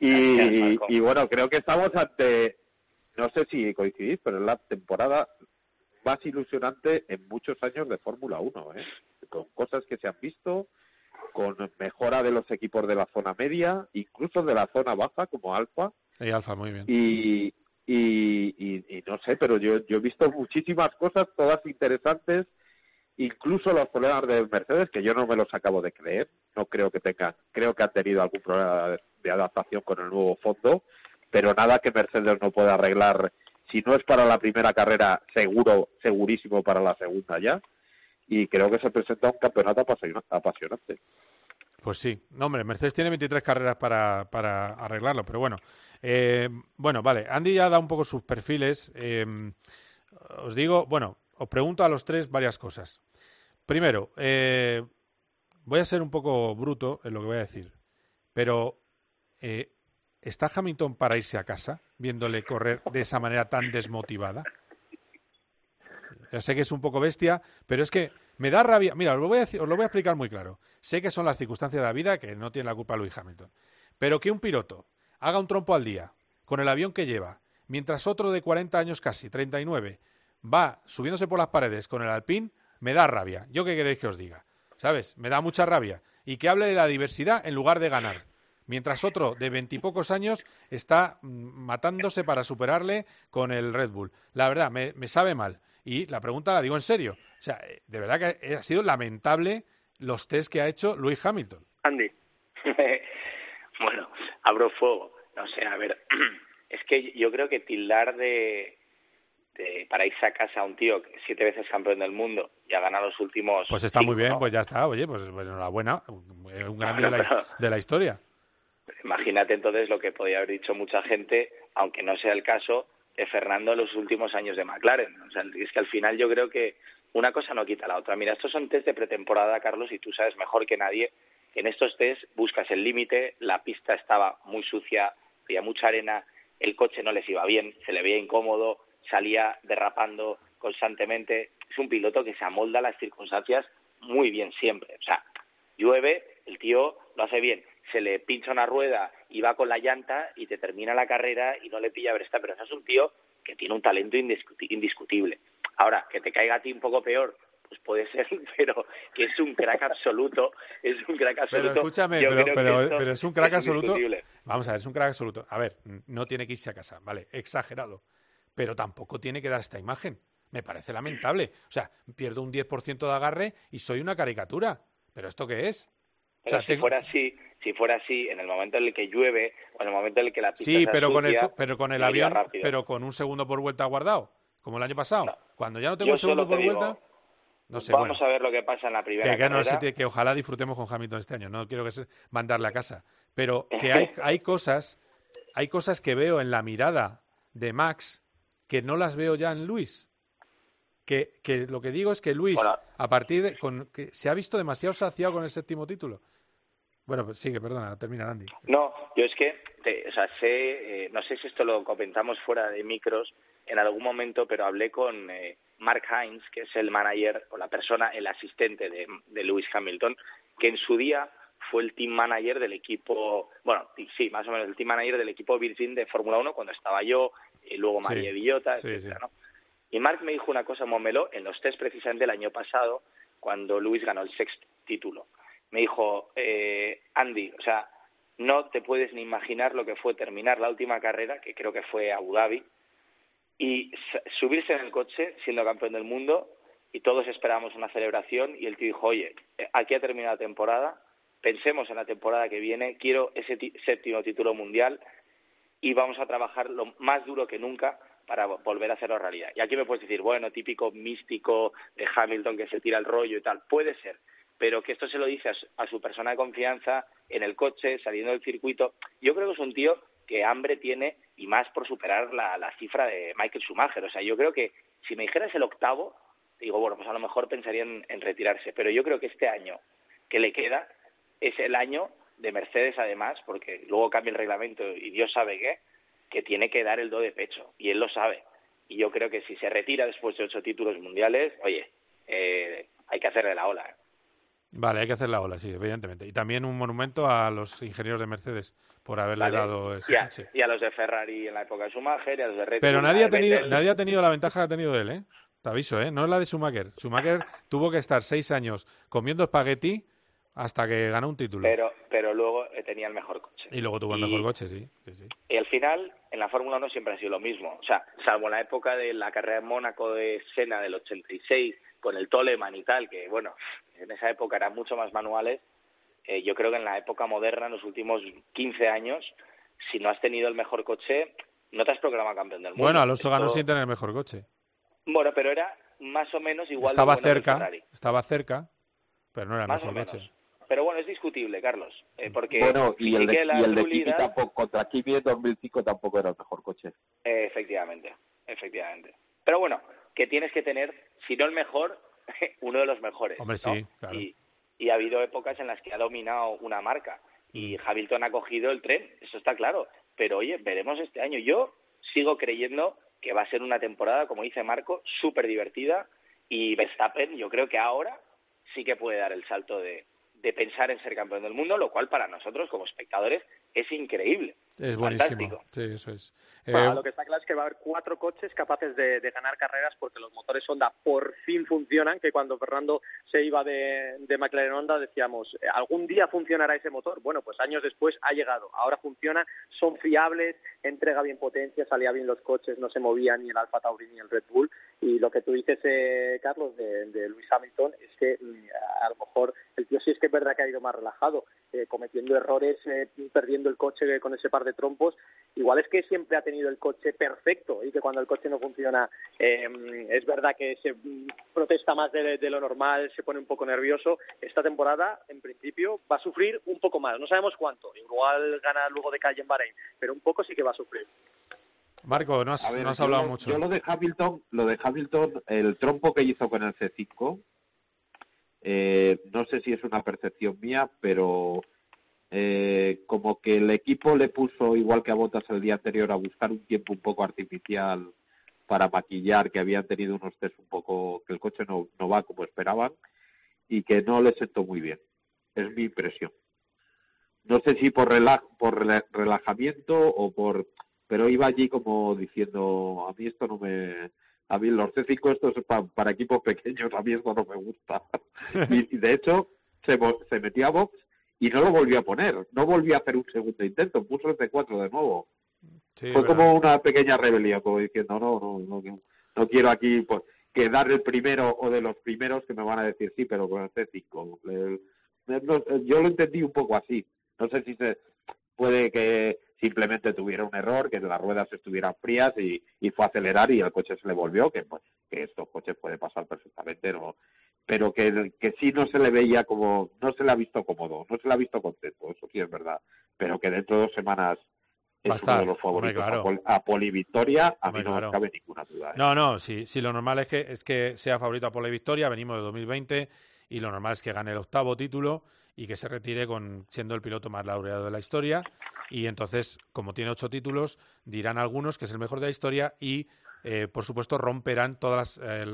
Y, y, bueno, creo que estamos ante, no sé si coincidís, pero es la temporada más ilusionante en muchos años de Fórmula 1, ¿eh? con cosas que se han visto, con mejora de los equipos de la zona media, incluso de la zona baja como Alfa. Y Alfa, muy bien. Y, y, y, y, no sé, pero yo, yo he visto muchísimas cosas, todas interesantes, incluso los problemas de Mercedes, que yo no me los acabo de creer, no creo que tengan, creo que han tenido algún problema de, de adaptación con el nuevo fondo, pero nada que Mercedes no pueda arreglar, si no es para la primera carrera, seguro, segurísimo para la segunda ya, y creo que se presenta un campeonato apasionante. Pues sí, no hombre, Mercedes tiene 23 carreras para, para arreglarlo, pero bueno, eh, bueno, vale, Andy ya da un poco sus perfiles, eh, os digo, bueno, os pregunto a los tres varias cosas. Primero, eh, voy a ser un poco bruto en lo que voy a decir, pero eh, ¿está Hamilton para irse a casa viéndole correr de esa manera tan desmotivada? Ya sé que es un poco bestia, pero es que me da rabia. Mira, os lo, voy a os lo voy a explicar muy claro. Sé que son las circunstancias de la vida que no tiene la culpa Luis Hamilton. Pero que un piloto haga un trompo al día con el avión que lleva, mientras otro de 40 años casi, 39, va subiéndose por las paredes con el Alpine, me da rabia. ¿Yo qué queréis que os diga? ¿Sabes? Me da mucha rabia. Y que hable de la diversidad en lugar de ganar. Mientras otro de veintipocos años está matándose para superarle con el Red Bull. La verdad, me sabe mal. Y la pregunta la digo en serio. O sea, de verdad que ha sido lamentable los test que ha hecho Luis Hamilton. Andy. bueno, abro fuego. No sé, a ver. es que yo creo que tildar de, para irse a casa a un tío que siete veces campeón del mundo y ha ganado los últimos. Pues está muy bien, pues ya está, oye, pues, pues enhorabuena, un gran día de, la, historia. Imagínate entonces lo que podría haber dicho mucha gente, aunque no sea el caso, de Fernando en los últimos años de McLaren. O sea, es que al final yo creo que una cosa no quita la otra. Mira, estos son test de pretemporada, Carlos, y tú sabes mejor que nadie que en estos test buscas el límite, la pista estaba muy sucia, había mucha arena, el coche no les iba bien, se le veía incómodo, salía derrapando constantemente. Es un piloto que se amolda a las circunstancias muy bien siempre. O sea, llueve, el tío lo hace bien. Se le pincha una rueda y va con la llanta y te termina la carrera y no le pilla Verstappen. Pero es un tío que tiene un talento indiscutible. Ahora, que te caiga a ti un poco peor, pues puede ser, pero que es un crack absoluto, es un crack absoluto. Pero escúchame, pero, es un crack absoluto. Vamos a ver, es un crack absoluto. A ver, no tiene que irse a casa, vale, exagerado, pero tampoco tiene que dar esta imagen. Me parece lamentable. O sea, pierdo un 10% de agarre y soy una caricatura. ¿Pero esto qué es? Si fuera así, si fuera así, en el momento en el que llueve o en el momento en el que la pista Sí, pero con el pero con el avión, pero con un segundo por vuelta guardado, como el año pasado. Cuando ya no tengo un segundo por vuelta, no sé, Vamos a ver lo que pasa en la primera que, que ojalá disfrutemos con Hamilton este año. No quiero que se mandarle a casa, pero que hay hay cosas hay cosas que veo en la mirada de Max que no las veo ya en Luis. Que, que lo que digo es que Luis, a partir de. Con, que se ha visto demasiado saciado con el séptimo título. Bueno, pues sigue, perdona, termina Andy. No, yo es que, o sea, sé, eh, no sé si esto lo comentamos fuera de micros en algún momento, pero hablé con eh, Mark Hines, que es el manager o la persona, el asistente de, de Lewis Hamilton, que en su día fue el team manager del equipo, bueno, sí, más o menos el team manager del equipo Virgin de Fórmula 1 cuando estaba yo, y luego María Villota, etcétera, ¿no? Y Mark me dijo una cosa momelo en los test precisamente el año pasado, cuando Luis ganó el sexto título. Me dijo, eh, Andy, o sea, no te puedes ni imaginar lo que fue terminar la última carrera, que creo que fue Abu Dhabi, y subirse en el coche siendo campeón del mundo y todos esperábamos una celebración y el tío dijo, oye, eh, aquí ha terminado la temporada, pensemos en la temporada que viene, quiero ese séptimo título mundial y vamos a trabajar lo más duro que nunca para volver a hacerlo realidad. Y aquí me puedes decir, bueno, típico místico de Hamilton que se tira el rollo y tal, puede ser, pero que esto se lo dice a su, persona de confianza en el coche, saliendo del circuito. Yo creo que es un tío que hambre tiene y más por superar la, la cifra de Michael Schumacher. O sea, yo creo que si me dijeras el octavo, digo, bueno, pues a lo mejor pensaría en retirarse, pero yo creo que este año que le queda es el año de Mercedes además, porque luego cambia el reglamento y Dios sabe qué, que tiene que dar el do de pecho, y él lo sabe. Y yo creo que si se retira después de ocho títulos mundiales, oye, eh, hay que hacerle la ola. Vale, hay que hacer la ola, sí, evidentemente. Y también un monumento a los ingenieros de Mercedes por haberle dado ese y a, Y a los de Ferrari en la época de Schumacher y a los de Red Pero nadie ha, tenido, nadie ha tenido la ventaja que ha tenido él, ¿eh? Te aviso, ¿eh? No es la de Schumacher. Schumacher tuvo que estar seis años comiendo espagueti hasta que ganó un título. Pero, pero luego eh, tenía el mejor coche. Y luego tuvo el mejor coche, sí, Y al final, en la Fórmula 1 siempre ha sido lo mismo. O sea, salvo en la época de la carrera en Mónaco de Senna del 86, con el Toleman y tal, que bueno, en esa época eran mucho más manuales. Eh, yo creo que en la época moderna, en los últimos 15 años, si no has tenido el mejor coche, no te has programado campeón del mundo. Bueno, Alonso ganó sin tener el mejor coche. Bueno, pero era más o menos igual. Estaba cerca, estaba cerca, pero no era el mejor coche. Pero bueno, es discutible, Carlos, eh, porque bueno, y el, de, y el de Kimi tampoco, contra Kimi en 2005 tampoco era el mejor coche. Eh, efectivamente, efectivamente. Pero bueno, que tienes que tener, si no el mejor, uno de los mejores. Hombre, sí, claro. Y, y, ha habido épocas en las que ha dominado una marca y mm. Hamilton ha cogido el tren, eso está claro. Pero oye, veremos este año. Yo sigo creyendo que va a ser una temporada, como dice Marco, súper divertida y Verstappen, yo creo que ahora sí que puede dar el salto de, de pensar en ser campeón del mundo, lo cual para nosotros como espectadores es increíble. Es buenísimo. Sí, eso es. Eh, lo que está claro es que va a haber cuatro coches capaces de, ganar carreras porque los motores Honda por fin funcionan, que cuando Fernando se iba de, de McLaren Honda decíamos, eh, algún día funcionará ese motor. Bueno, pues años después ha llegado. Ahora funciona, son fiables, entrega bien potencia, salía bien los coches, no se movía ni el Alfa Tauri ni el Red Bull. Y lo que tú dices, eh, Carlos, de, de Luis Hamilton, es que mm, a lo mejor el tío sí es que es verdad que ha ido más relajado, cometiendo errores, perdiendo el coche con ese par de trompos igual es que siempre ha tenido el coche perfecto y que cuando el coche no funciona eh, es verdad que se protesta más de, lo normal, se pone un poco nervioso. Esta temporada, en principio, va a sufrir un poco más. No sabemos cuánto. Igual gana luego de calle en Bahrein, pero un poco sí que va a sufrir. Marco, no has, hablado mucho. Yo lo de Hamilton, lo de Hamilton, el trompo que hizo con el C5, eh, no sé si es una percepción mía, pero eh, como que el equipo le puso, igual que a Botas el día anterior, a buscar un tiempo un poco artificial para maquillar que habían tenido unos test un poco, que el coche no, no va como esperaban y que no le sentó muy bien. Es mi impresión. No sé si por, por relajamiento o por pero iba allí como diciendo, a mí esto no me... A mí los C5 estos para, equipos pequeños, a mí esto no me gusta. y, de hecho se, se metió a box y no lo volvió a poner, no volvió a hacer un segundo intento, puso el C4 de nuevo. Fue como una pequeña rebelión, como diciendo, no, no, no, no quiero aquí pues, quedar el primero o de los primeros que me van a decir sí, pero con el C5. yo lo entendí un poco así. No sé si se puede que simplemente tuviera un error, que las ruedas estuvieran frías y, fue a acelerar y el coche se le volvió, que, pues, que estos coches puede pasar perfectamente, ¿no? Pero que, que sí no se le veía como, no se le ha visto cómodo, no se le ha visto contento, eso sí es verdad, pero que dentro de dos semanas es uno de los favoritos a, Poli Victoria, a mí no me cabe ninguna duda. ¿eh? No, no, sí, sí, lo normal es que, es que sea favorito a Poli Victoria, venimos de 2020 y lo normal es que gane el octavo título y que se retire con siendo el piloto más laureado de la historia. Y entonces, como tiene ocho títulos, dirán algunos que es el mejor de la historia y, eh, por supuesto, romperán todas eh,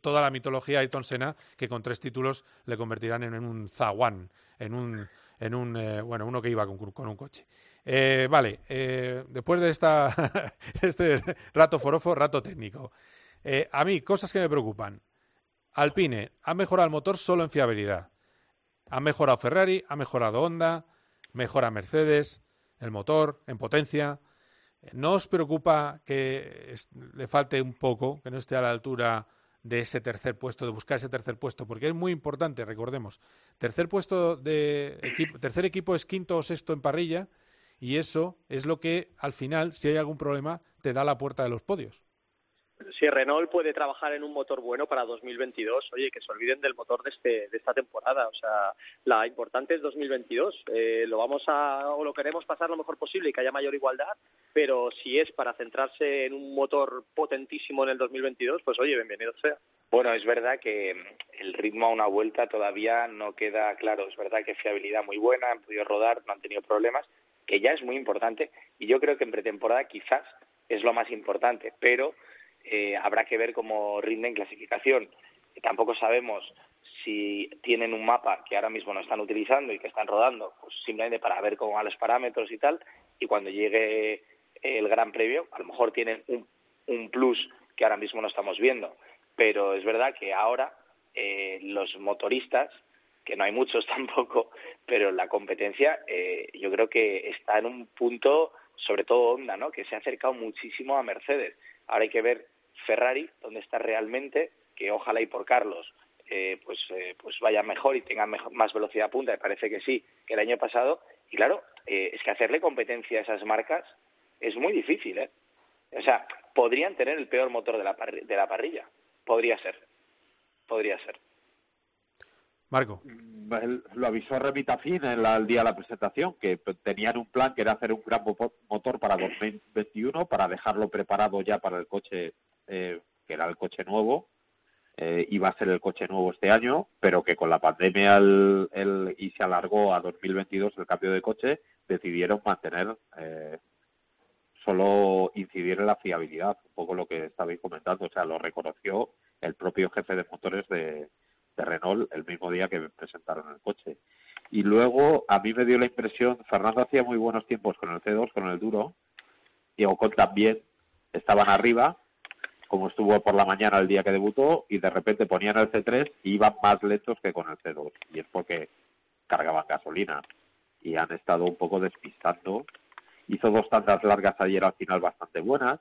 toda la mitología de Ayrton Senna, que con tres títulos le convertirán en, un zaguán, en un, en un eh, bueno, uno que iba con, con un coche. vale, después de esta, este rato forofo, rato técnico. a mí, cosas que me preocupan. Alpine ha mejorado el motor solo en fiabilidad. Ha mejorado Ferrari, ha mejorado Honda, mejora Mercedes, el motor en potencia. ¿No os preocupa que le falte un poco, que no esté a la altura de ese tercer puesto, de buscar ese tercer puesto? Porque es muy importante, recordemos. Tercer puesto de equipo, tercer equipo es quinto o sexto en parrilla y eso es lo que al final, si hay algún problema, te da la puerta de los podios si Renault puede trabajar en un motor bueno para 2022, oye, que se olviden del motor de, este, de esta temporada. O sea, la importante es 2022. Eh, lo vamos a, o lo queremos pasar lo mejor posible y que haya mayor igualdad, pero si es para centrarse en un motor potentísimo en el 2022, pues oye, bienvenido sea. Bueno, es verdad que el ritmo a una vuelta todavía no queda claro. Es verdad que fiabilidad muy buena, han podido rodar, no han tenido problemas, que ya es muy importante. Y yo creo que en pretemporada quizás es lo más importante, pero eh, habrá que ver cómo rinden clasificación. Tampoco sabemos si tienen un mapa que ahora mismo no están utilizando y que están rodando, pues simplemente para ver cómo van los parámetros y tal, y cuando llegue el Gran Premio, a lo mejor tienen un, un plus que ahora mismo no estamos viendo. Pero es verdad que ahora eh, los motoristas, que no hay muchos tampoco, pero la competencia eh, yo creo que está en un punto, sobre todo Honda, ¿no? que se ha acercado muchísimo a Mercedes. Ahora hay que ver Ferrari, donde está realmente, que ojalá y por Carlos eh, pues, eh, pues vaya mejor y tenga más velocidad punta, me parece que sí, que el año pasado. Y claro, eh, es que hacerle competencia a esas marcas es muy difícil, ¿eh? O sea, podrían tener el peor motor de la, de la parrilla. Podría ser. Podría ser. Marco. Mm, lo avisó Remita Fin en el día de la presentación, que tenían un plan que era hacer un gran motor para 2021, para dejarlo preparado ya para el coche eh, que era el coche nuevo, eh, iba a ser el coche nuevo este año, pero que con la pandemia el, y se alargó a 2022 el cambio de coche, decidieron mantener, eh, solo incidir en la fiabilidad, un poco lo que estabais comentando, o sea, lo reconoció el propio jefe de motores de, de Renault el mismo día que presentaron el coche. Y luego a mí me dio la impresión, Fernando hacía muy buenos tiempos con el C2, con el duro, y Ocon también, estaban arriba, como estuvo por la mañana el día que debutó, y de repente ponían el C3 y iban más lentos que con el C2. Y es porque cargaban gasolina y han estado un poco despistando. Hizo dos tandas largas ayer al final bastante buenas,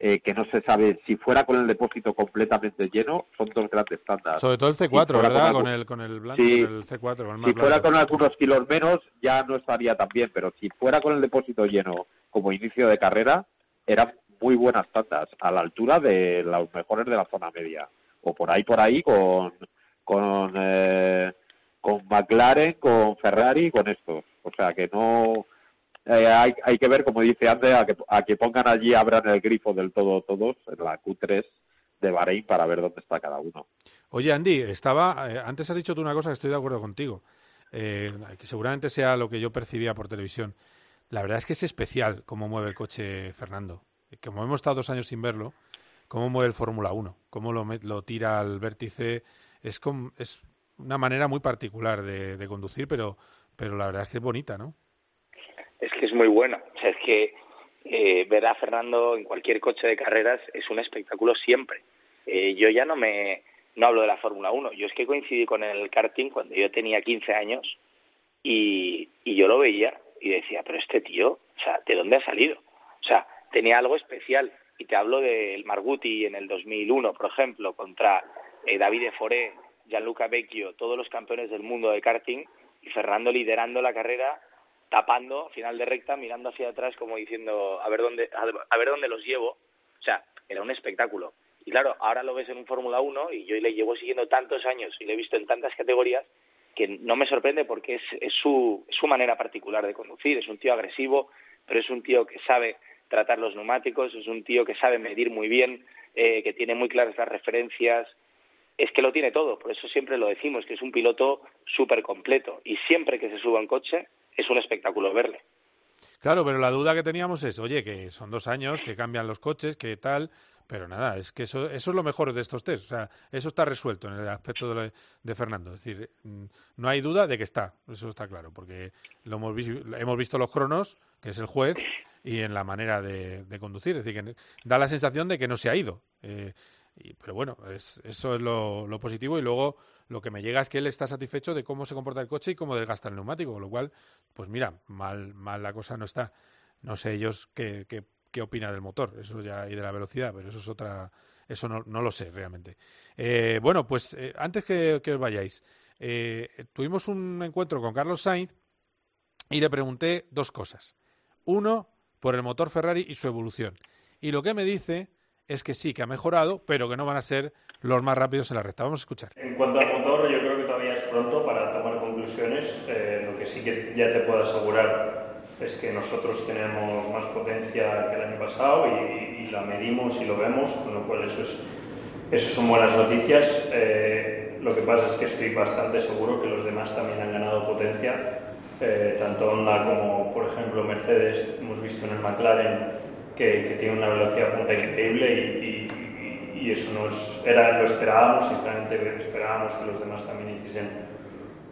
eh, que no se sabe si fuera con el depósito completamente lleno, son dos grandes tandas. Sobre todo el C4, ¿verdad? Con, el, con el blanco, el C4. si fuera con algunos kilos menos, ya no estaría tan bien, pero si fuera con el depósito lleno como inicio de carrera, eran muy buenas tandas, a la altura de los mejores de la zona media, o por ahí, por ahí, con, con, eh, con McLaren, con Ferrari, con estos. O sea que no, eh, hay, hay, que ver, como dice antes, a que, a que pongan allí, abran el grifo del todo todos en la Q3 de Bahrein para ver dónde está cada uno. Oye, Andy, estaba, eh, antes has dicho tú una cosa que estoy de acuerdo contigo, eh, que seguramente sea lo que yo percibía por televisión. La verdad es que es especial cómo mueve el coche Fernando. Como hemos estado dos años sin verlo, cómo mueve el Fórmula 1, cómo lo, tira al vértice, es, es una manera muy particular de, de conducir, pero, pero la verdad es que es bonita, ¿no? Es que es muy buena. O sea, es que eh, ver a Fernando en cualquier coche de carreras es un espectáculo siempre. Eh, yo ya no me no hablo de la Fórmula 1, yo es que coincidí con el karting cuando yo tenía 15 años y, y yo lo veía y decía, pero este tío, o sea, ¿de dónde ha salido? O sea, tenía algo especial. Y te hablo del Marguti en el 2001, por ejemplo, contra eh, Davide Foré, Gianluca Vecchio, todos los campeones del mundo de karting, y Fernando liderando la carrera tapando, final de recta, mirando hacia atrás como diciendo a ver dónde, a ver dónde los llevo. O sea, era un espectáculo. Y claro, ahora lo ves en un Fórmula 1 y yo le llevo siguiendo tantos años y le he visto en tantas categorías que no me sorprende porque es, es, su, su manera particular de conducir. Es un tío agresivo, pero es un tío que sabe tratar los neumáticos, es un tío que sabe medir muy bien, eh, que tiene muy claras las referencias. Es que lo tiene todo, por eso siempre lo decimos, que es un piloto súper completo. Y siempre que se suba en coche, es un espectáculo verle. Claro, pero la duda que teníamos es, oye, que son dos años, que cambian los coches, que tal, pero nada, es que eso, eso es lo mejor de estos test. O sea, eso está resuelto en el aspecto de, Fernando. Es decir, mm, no hay duda de que está, eso está claro, porque lo hemos, hemos visto los cronos, que es el juez, y en la manera de, conducir. Es decir, que da la sensación de que no se ha ido. Eh, pero bueno, es, eso es lo, positivo y luego lo que me llega es que él está satisfecho de cómo se comporta el coche y cómo desgasta el neumático, con lo cual, pues mira, mal, mal la cosa no está. No sé ellos qué, qué, qué opina del motor, eso ya y de la velocidad, pero eso es otra, eso no, no lo sé realmente. Eh, bueno, pues eh, antes que, que, os vayáis, tuvimos un encuentro con Carlos Sainz y le pregunté dos cosas. Uno, por el motor Ferrari y su evolución. Y lo que me dice es que sí, que ha mejorado, pero que no van a ser los más rápidos en la recta. Vamos a escuchar. En cuanto al motor, yo creo que todavía es pronto para tomar conclusiones. Eh, lo que sí que ya te puedo asegurar es que nosotros tenemos más potencia que el año pasado y, la medimos y lo vemos, con lo cual eso, es, eso son buenas noticias. Eh, lo que pasa es que estoy bastante seguro que los demás también han ganado potencia. Eh, tanto Honda como, por ejemplo, Mercedes, hemos visto en el McLaren que, que tiene una velocidad punta increíble y y eso nos era, lo esperábamos, simplemente esperábamos que los demás también hiciesen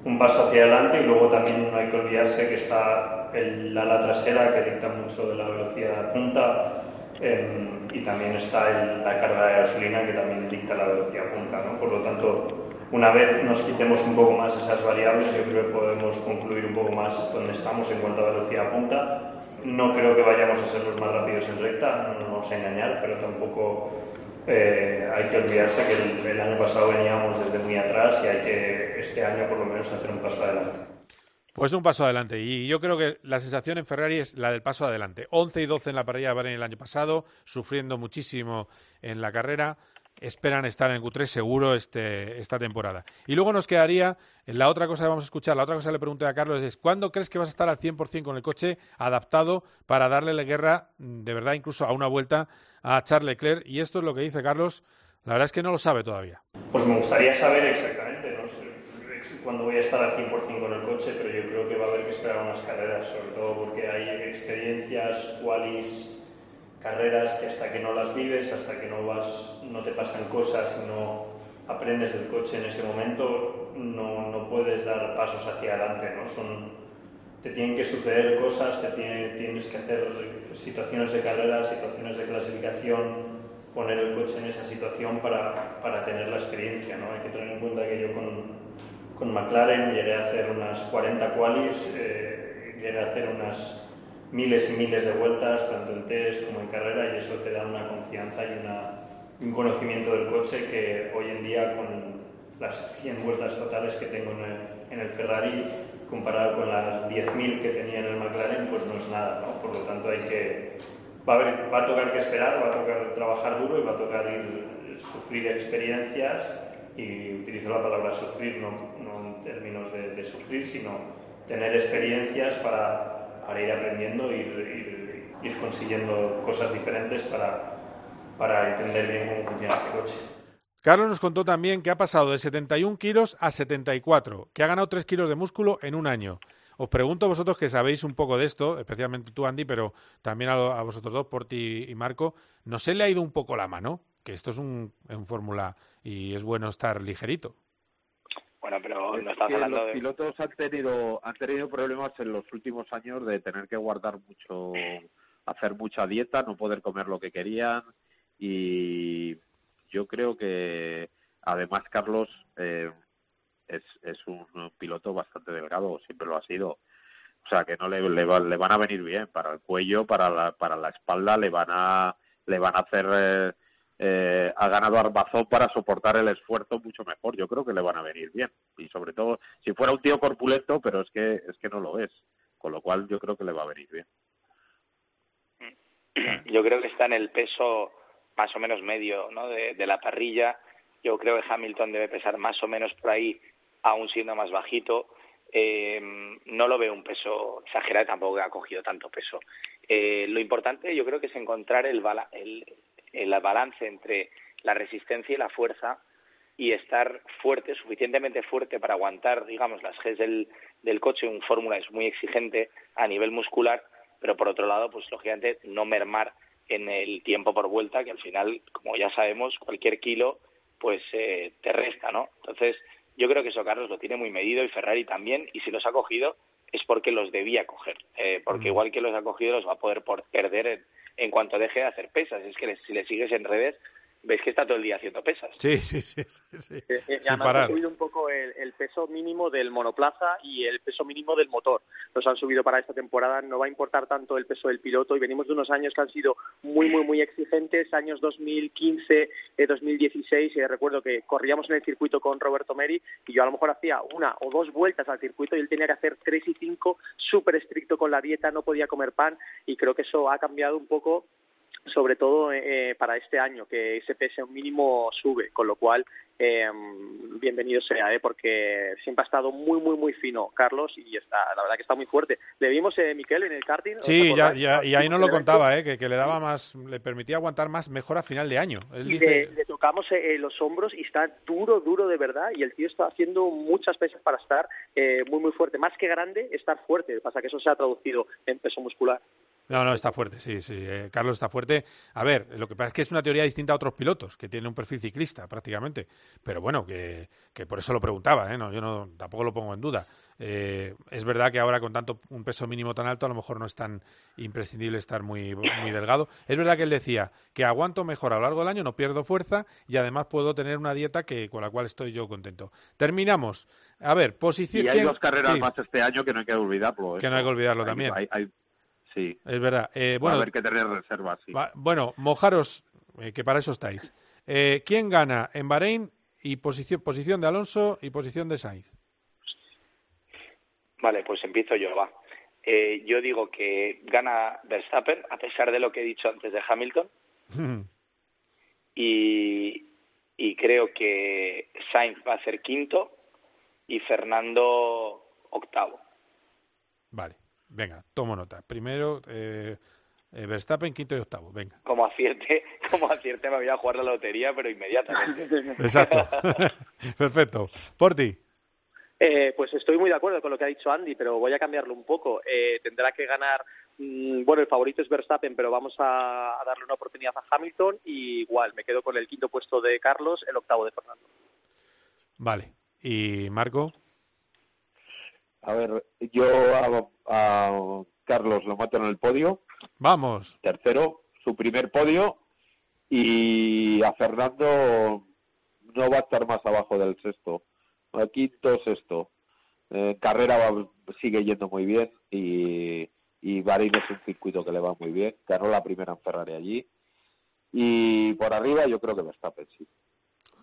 un paso hacia adelante y luego también no hay que olvidarse que está el ala trasera que dicta mucho de la velocidad punta em, y también está la carga de gasolina que también dicta la velocidad punta. ¿no? Por lo tanto, una vez nos quitemos un poco más esas variables, yo creo que podemos concluir un poco más dónde estamos en cuanto a velocidad punta. No creo que vayamos a ser los más rápidos en recta, no nos vamos a engañar, pero tampoco eh, hay que olvidarse que el, año pasado veníamos desde muy atrás y hay que este año por lo menos hacer un paso adelante. Pues un paso adelante. Y yo creo que la sensación en Ferrari es la del paso adelante. 11 y 12 en la parrilla de Bahrein el año pasado, sufriendo muchísimo en la carrera. Esperan estar en Q3 seguro este, esta temporada. Y luego nos quedaría, la otra cosa que vamos a escuchar, la otra cosa que le pregunté a Carlos es, ¿cuándo crees que vas a estar al 100% con el coche adaptado para darle la guerra, de verdad, incluso a una vuelta a Charles Leclerc. Y esto es lo que dice Carlos. La verdad es que no lo sabe todavía. Pues me gustaría saber exactamente, no sé cuándo voy a estar al 100% con el coche, pero yo creo que va a haber que esperar unas carreras, sobre todo porque hay experiencias, cualis, carreras que hasta que no las vives, hasta que no vas, no te pasan cosas y no aprendes del coche en ese momento, no, no puedes dar pasos hacia adelante, ¿no? Son, te tienen que suceder cosas, te tienes que hacer situaciones de carrera, situaciones de clasificación, poner el coche en esa situación para, para tener la experiencia. ¿no? Hay que tener en cuenta que yo con, con McLaren llegué a hacer unas 40 qualis, eh, llegué a hacer unas miles y miles de vueltas, tanto en test como en carrera, y eso te da una confianza y una, un conocimiento del coche que hoy en día con las 100 vueltas totales que tengo en el, en el Ferrari comparado con las 10.000 que tenía en el McLaren, pues no es nada, ¿no? Por lo tanto hay que, va a, va a tocar que esperar, va a tocar trabajar duro y va a tocar ir, sufrir experiencias y utilizo la palabra sufrir no, no en términos de, sufrir, sino tener experiencias para, para ir aprendiendo, ir, ir, consiguiendo cosas diferentes para, para entender bien cómo funciona este coche. Carlos nos contó también que ha pasado de 71 kilos a 74, que ha ganado 3 kilos de músculo en un año. Os pregunto a vosotros que sabéis un poco de esto, especialmente tú, Andy, pero también a, vosotros dos, Porti y Marco, ¿no se le ha ido un poco la mano? Que esto es un, en fórmula y es bueno estar ligerito. Bueno, pero no estás hablando los pilotos han tenido, han tenido problemas en los últimos años de tener que guardar mucho, hacer mucha dieta, no poder comer lo que querían y yo creo que además Carlos eh, es, es un piloto bastante delgado, siempre lo ha sido. O sea que no le, le, van a venir bien para el cuello, para la, para la espalda, le van a, le van a hacer eh, eh, ha ganado Arbazón para soportar el esfuerzo mucho mejor. Yo creo que le van a venir bien. Y sobre todo, si fuera un tío corpulento, pero es que, es que no lo es. Con lo cual yo creo que le va a venir bien. Yo creo que está en el peso más o menos medio ¿no? de, la parrilla. Yo creo que Hamilton debe pesar más o menos por ahí, aún siendo más bajito. Eh, no lo veo un peso exagerado, tampoco ha cogido tanto peso. Eh, lo importante yo creo que es encontrar el, el, el balance entre la resistencia y la fuerza y estar fuerte, suficientemente fuerte para aguantar, digamos, las Gs del, del coche. Un fórmula es muy exigente a nivel muscular, pero por otro lado, pues lógicamente no mermar en el tiempo por vuelta, que al final, como ya sabemos, cualquier kilo pues eh, te resta, ¿no? Entonces, yo creo que eso Carlos lo tiene muy medido y Ferrari también, y si los ha cogido es porque los debía coger, eh, porque igual que los ha cogido los va a poder por perder en, en cuanto deje de hacer pesas. Es que si le sigues en redes, ves que está todo el día haciendo pesas. Sí, sí, sí. sí, eh, eh, han subido un poco el, peso mínimo del monoplaza y el peso mínimo del motor. Los han subido para esta temporada. No va a importar tanto el peso del piloto y venimos de unos años que han sido muy, muy, muy exigentes. Años 2015, eh, 2016. Eh, recuerdo que corríamos en el circuito con Roberto Meri y yo a lo mejor hacía una o dos vueltas al circuito y él tenía que hacer tres y cinco, súper estricto con la dieta, no podía comer pan y creo que eso ha cambiado un poco sobre todo eh, para este año, que ese peso mínimo sube, con lo cual eh, bienvenido sea, ¿eh? porque siempre ha estado muy, muy, muy fino Carlos y está, la verdad que está muy fuerte. Le vimos, eh, Miquel, en el karting. Sí, ya, ya, y ahí nos lo contaba, ¿eh? que, que, le daba más, le permitía aguantar más mejor a final de año. Él dice... le, tocamos eh, los hombros y está duro, duro de verdad, y el tío está haciendo muchas pesas para estar eh, muy, muy fuerte. Más que grande, estar fuerte. Pasa que eso se ha traducido en peso muscular. No, no, está fuerte, sí, sí. Eh, Carlos está fuerte. A ver, lo que pasa es que es una teoría distinta a otros pilotos, que tienen un perfil ciclista prácticamente. Pero bueno, que, que por eso lo preguntaba, ¿eh? No, yo no, tampoco lo pongo en duda. Eh, es verdad que ahora con tanto un peso mínimo tan alto, a lo mejor no es tan imprescindible estar muy, muy delgado. Es verdad que él decía que aguanto mejor a lo largo del año, no pierdo fuerza y además puedo tener una dieta que con la cual estoy yo contento. Terminamos. A ver, posición. Y hay dos carreras más este año que no hay que olvidarlo. Que no hay que olvidarlo también. Sí. Es verdad. Eh, bueno, a haber que tener reservas. Sí. bueno, mojaros, eh, que para eso estáis. Eh, ¿Quién gana en Bahrein y posición, posición de Alonso y posición de Sainz? Vale, pues empiezo yo, va. Eh, yo digo que gana Verstappen, a pesar de lo que he dicho antes de Hamilton. y, y creo que Sainz va a ser quinto y Fernando octavo. Vale. Venga, tomo nota. Primero, eh, eh, Verstappen, quinto y octavo. Venga. Como acierte, como acierte me voy a jugar la lotería, pero inmediatamente. Exacto. Perfecto. Por ti. Eh, pues estoy muy de acuerdo con lo que ha dicho Andy, pero voy a cambiarlo un poco. Eh, tendrá que ganar, mm, bueno, el favorito es Verstappen, pero vamos a, a, darle una oportunidad a Hamilton y igual, me quedo con el quinto puesto de Carlos, el octavo de Fernando. Vale. ¿Y Marco? A ver, yo a, Carlos lo mato en el podio. Vamos. Tercero, su primer podio. Y a Fernando no va a estar más abajo del sexto. Quinto, sexto. Eh, carrera sigue yendo muy bien y, y Bahrein es un circuito que le va muy bien. Ganó la primera en Ferrari allí. Y por arriba yo creo que Verstappen, sí.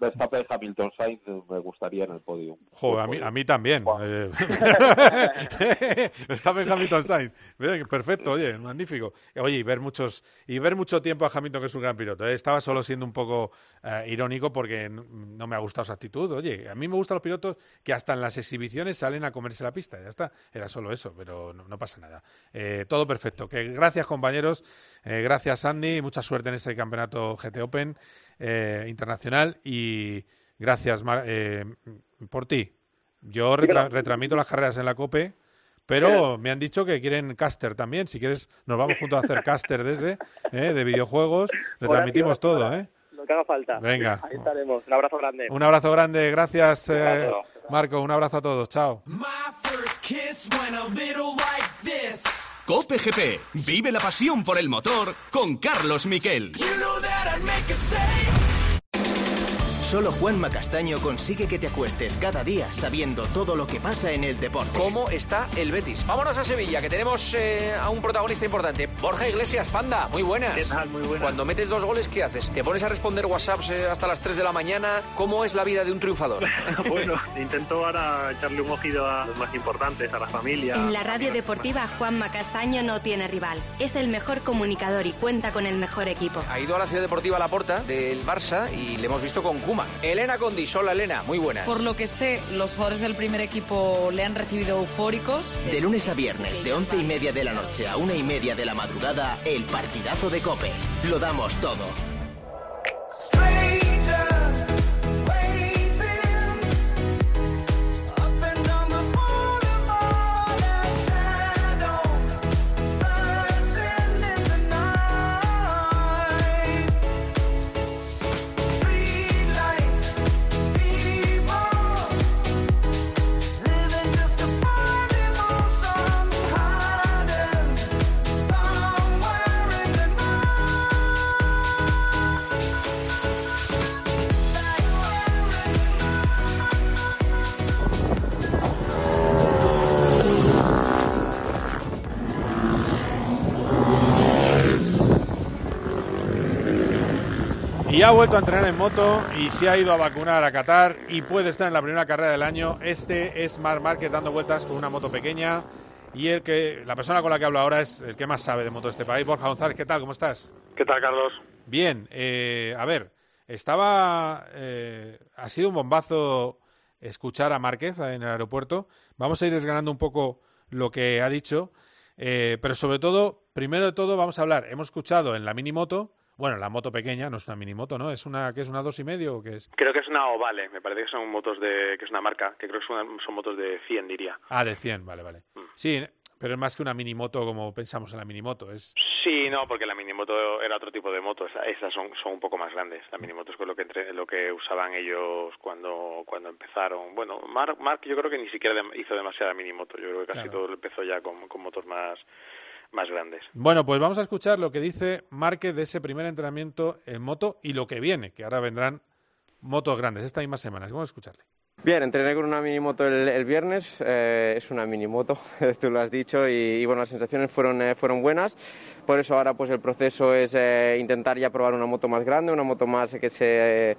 Verstappen, Hamilton, Sainz me gustaría en el podio. Joder, a mí, a mí también. Eh, Verstappen, Hamilton, Sainz. Perfecto, oye, magnífico. Oye, y ver muchos y ver mucho tiempo a Hamilton que es un gran piloto. ¿eh? Estaba solo siendo un poco eh, irónico porque no me ha gustado su actitud. Oye, a mí me gustan los pilotos que hasta en las exhibiciones salen a comerse la pista. Ya está. Era solo eso, pero no, pasa nada. todo perfecto. Que gracias compañeros, gracias Andy, mucha suerte en ese campeonato GT Open. Eh, internacional y gracias eh, por ti. Yo retramito las carreras en la COPE, pero me han dicho que quieren caster también. Si quieres, nos vamos juntos a hacer caster desde eh, de videojuegos. Retransmitimos todo, ¿eh? Lo que haga falta. Venga. Ahí estaremos. Un abrazo grande. Un abrazo grande. Gracias, Marco. Un abrazo a todos. Chao. Cope GP. Vive la pasión por el motor con Carlos Miquel. gotta make a save. Solo Juanma Castaño consigue que te acuestes cada día sabiendo todo lo que pasa en el deporte. ¿Cómo está el Betis? Vámonos a Sevilla, que tenemos eh, a un protagonista importante. Borja Iglesias, Panda, muy buenas. ¿Qué tal? Muy buenas. Cuando metes dos goles, ¿qué haces? ¿Te pones a responder WhatsApps eh, hasta las 3 de la mañana? ¿Cómo es la vida de un triunfador? bueno, intento ahora echarle un ojido a los más importantes, a la familia. En la radio deportiva, Juanma Castaño no tiene rival. Es el mejor comunicador y cuenta con el mejor equipo. Ha ido a la ciudad deportiva La Porta del Barça y le hemos visto con Kuma. Elena Condis, hola Elena, muy buenas. Por lo que sé, los jugadores del primer equipo le han recibido eufóricos. De lunes a viernes, de once y media de la noche a una y media de la madrugada, el partidazo de Cope. Lo damos todo. Ha vuelto a entrenar en moto y se ha ido a vacunar a Qatar y puede estar en la primera carrera del año. Este es Marc Márquez dando vueltas con una moto pequeña y el que la persona con la que hablo ahora es el que más sabe de moto de este país, Borja González. ¿Qué tal? ¿Cómo estás? ¿Qué tal, Carlos? Bien. Eh, a ver, estaba eh, ha sido un bombazo escuchar a Márquez en el aeropuerto. Vamos a ir desgranando un poco lo que ha dicho, eh, pero sobre todo, primero de todo, vamos a hablar. Hemos escuchado en la mini moto bueno, la moto pequeña no es una mini moto, ¿no? ¿Es una que es una dos y medio o qué es? Creo que es una Ovale, me parece que son motos de que es una marca, que creo que son, son motos de 100 diría. Ah, de 100, vale, vale. Mm. Sí, pero es más que una mini moto como pensamos en la mini moto, es Sí, no, porque la mini moto era otro tipo de moto, esas son, son un poco más grandes. La mini moto es lo que entre, lo que usaban ellos cuando cuando empezaron. Bueno, Mark, Mark yo creo que ni siquiera hizo demasiada mini moto, yo creo que casi todo empezó ya con, con motos más más grandes. Bueno, pues vamos a escuchar lo que dice Márquez de ese primer entrenamiento en moto y lo que viene, que ahora vendrán motos grandes esta misma semana. Vamos a escucharle. Bien, entrené con una mini moto el, viernes, eh, es una mini moto, tú lo has dicho, y, bueno, las sensaciones fueron, eh, fueron buenas, por eso ahora pues el proceso es eh, intentar ya probar una moto más grande, una moto más que se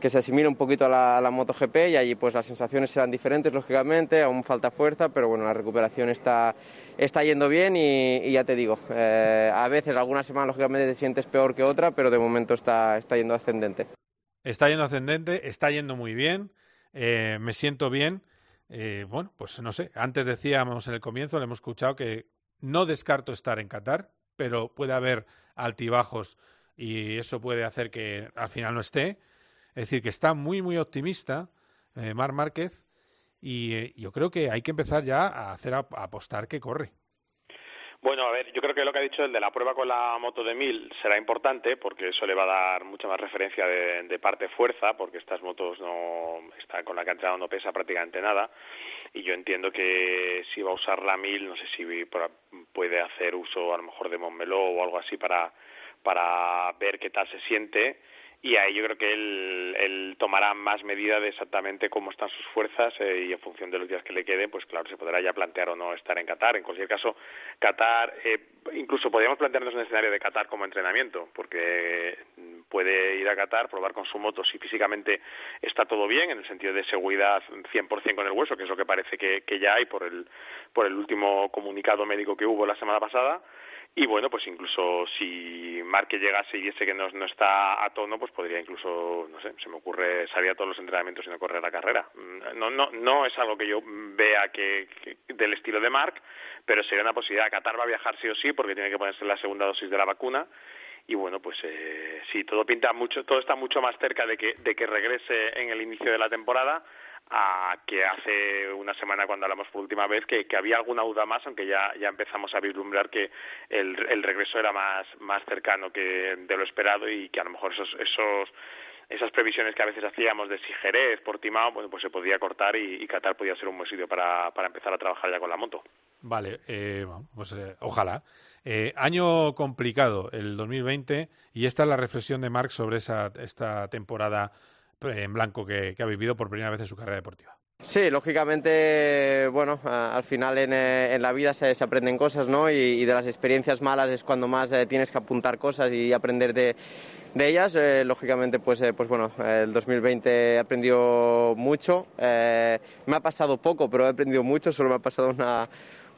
que se asimile un poquito a la, a la MotoGP y allí pues las sensaciones serán diferentes lógicamente, aún falta fuerza, pero bueno, la recuperación está, está yendo bien y, ya te digo, eh, a veces alguna semana lógicamente te sientes peor que otra, pero de momento está, está yendo ascendente. Está yendo ascendente, está yendo muy bien, eh, me siento bien. Eh, bueno, pues no sé, antes decíamos en el comienzo, le hemos escuchado que no descarto estar en Qatar, pero puede haber altibajos y eso puede hacer que al final no esté. Es decir, que está muy, muy optimista eh, Mar Márquez y eh, yo creo que hay que empezar ya a hacer a, apostar que corre. Bueno, a ver, yo creo que lo que ha dicho el de la prueba con la moto de 1000 será importante porque eso le va a dar mucha más referencia de, parte fuerza porque estas motos no está con la que ha entrenado no pesa prácticamente nada y yo entiendo que si va a usar la 1000 no sé si puede hacer uso a lo mejor de Montmeló o algo así para para ver qué tal se siente y ahí yo creo que él, tomará más medida de exactamente cómo están sus fuerzas eh, y en función de los días que le queden, pues claro, se podrá ya plantear o no estar en Qatar. En cualquier caso, Qatar, eh, incluso podríamos plantearnos un escenario de Qatar como entrenamiento, porque puede ir a Qatar, probar con su moto si físicamente está todo bien, en el sentido de seguridad 100% con el hueso, que es lo que parece que, que ya hay por el, por el último comunicado médico que hubo la semana pasada y bueno, pues incluso si Marque llegase y viese que no, no está a tono, pues podría incluso, no sé, se me ocurre salir a todos los entrenamientos y no correr la carrera. Mm, no, no, no es algo que yo vea que, del estilo de Marc, pero sería una posibilidad. Qatar va a viajar sí o sí porque tiene que ponerse la segunda dosis de la vacuna y bueno pues eh, sí todo pinta mucho todo está mucho más cerca de que de que regrese en el inicio de la temporada a que hace una semana cuando hablamos por última vez que, que había alguna duda más, aunque ya, ya empezamos a vislumbrar que el, el regreso era más, más cercano que de lo esperado y que a lo mejor esos, esos esas previsiones que a veces hacíamos de si Jerez, Portimao, pues se podía cortar y, y, Qatar podía ser un buen sitio para, para empezar a trabajar ya con la moto. Vale, eh, pues eh, ojalá. Eh, año complicado, el 2020, y esta es la reflexión de Marc sobre esa, esta temporada en blanco que, ha vivido por primera vez en su carrera deportiva. Sí, lógicamente, bueno, al final eh, en, la vida se, aprenden cosas, ¿no? Y, de las experiencias malas es cuando más eh, tienes que apuntar cosas y aprender de, ellas. Eh, lógicamente, pues, pues bueno, el 2020 he aprendido mucho. me ha pasado poco, pero he aprendido mucho. Solo me ha pasado una,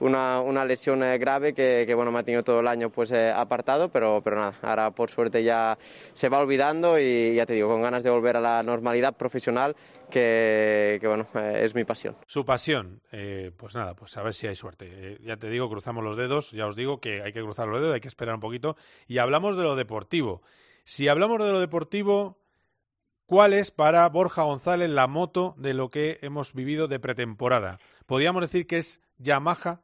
una, una lesión eh, grave que, bueno, me ha tenido todo el año pues eh, apartado, pero, pero nada, ahora por suerte ya se va olvidando y ya te digo, con ganas de volver a la normalidad profesional, que, que bueno, eh, es mi pasión. Su pasión, pues nada, pues a ver si hay suerte. ya te digo, cruzamos los dedos, ya os digo que hay que cruzar los dedos, hay que esperar un poquito y hablamos de lo deportivo. Si hablamos de lo deportivo, ¿Cuál es para Borja González la moto de lo que hemos vivido de pretemporada? Podríamos decir que es Yamaha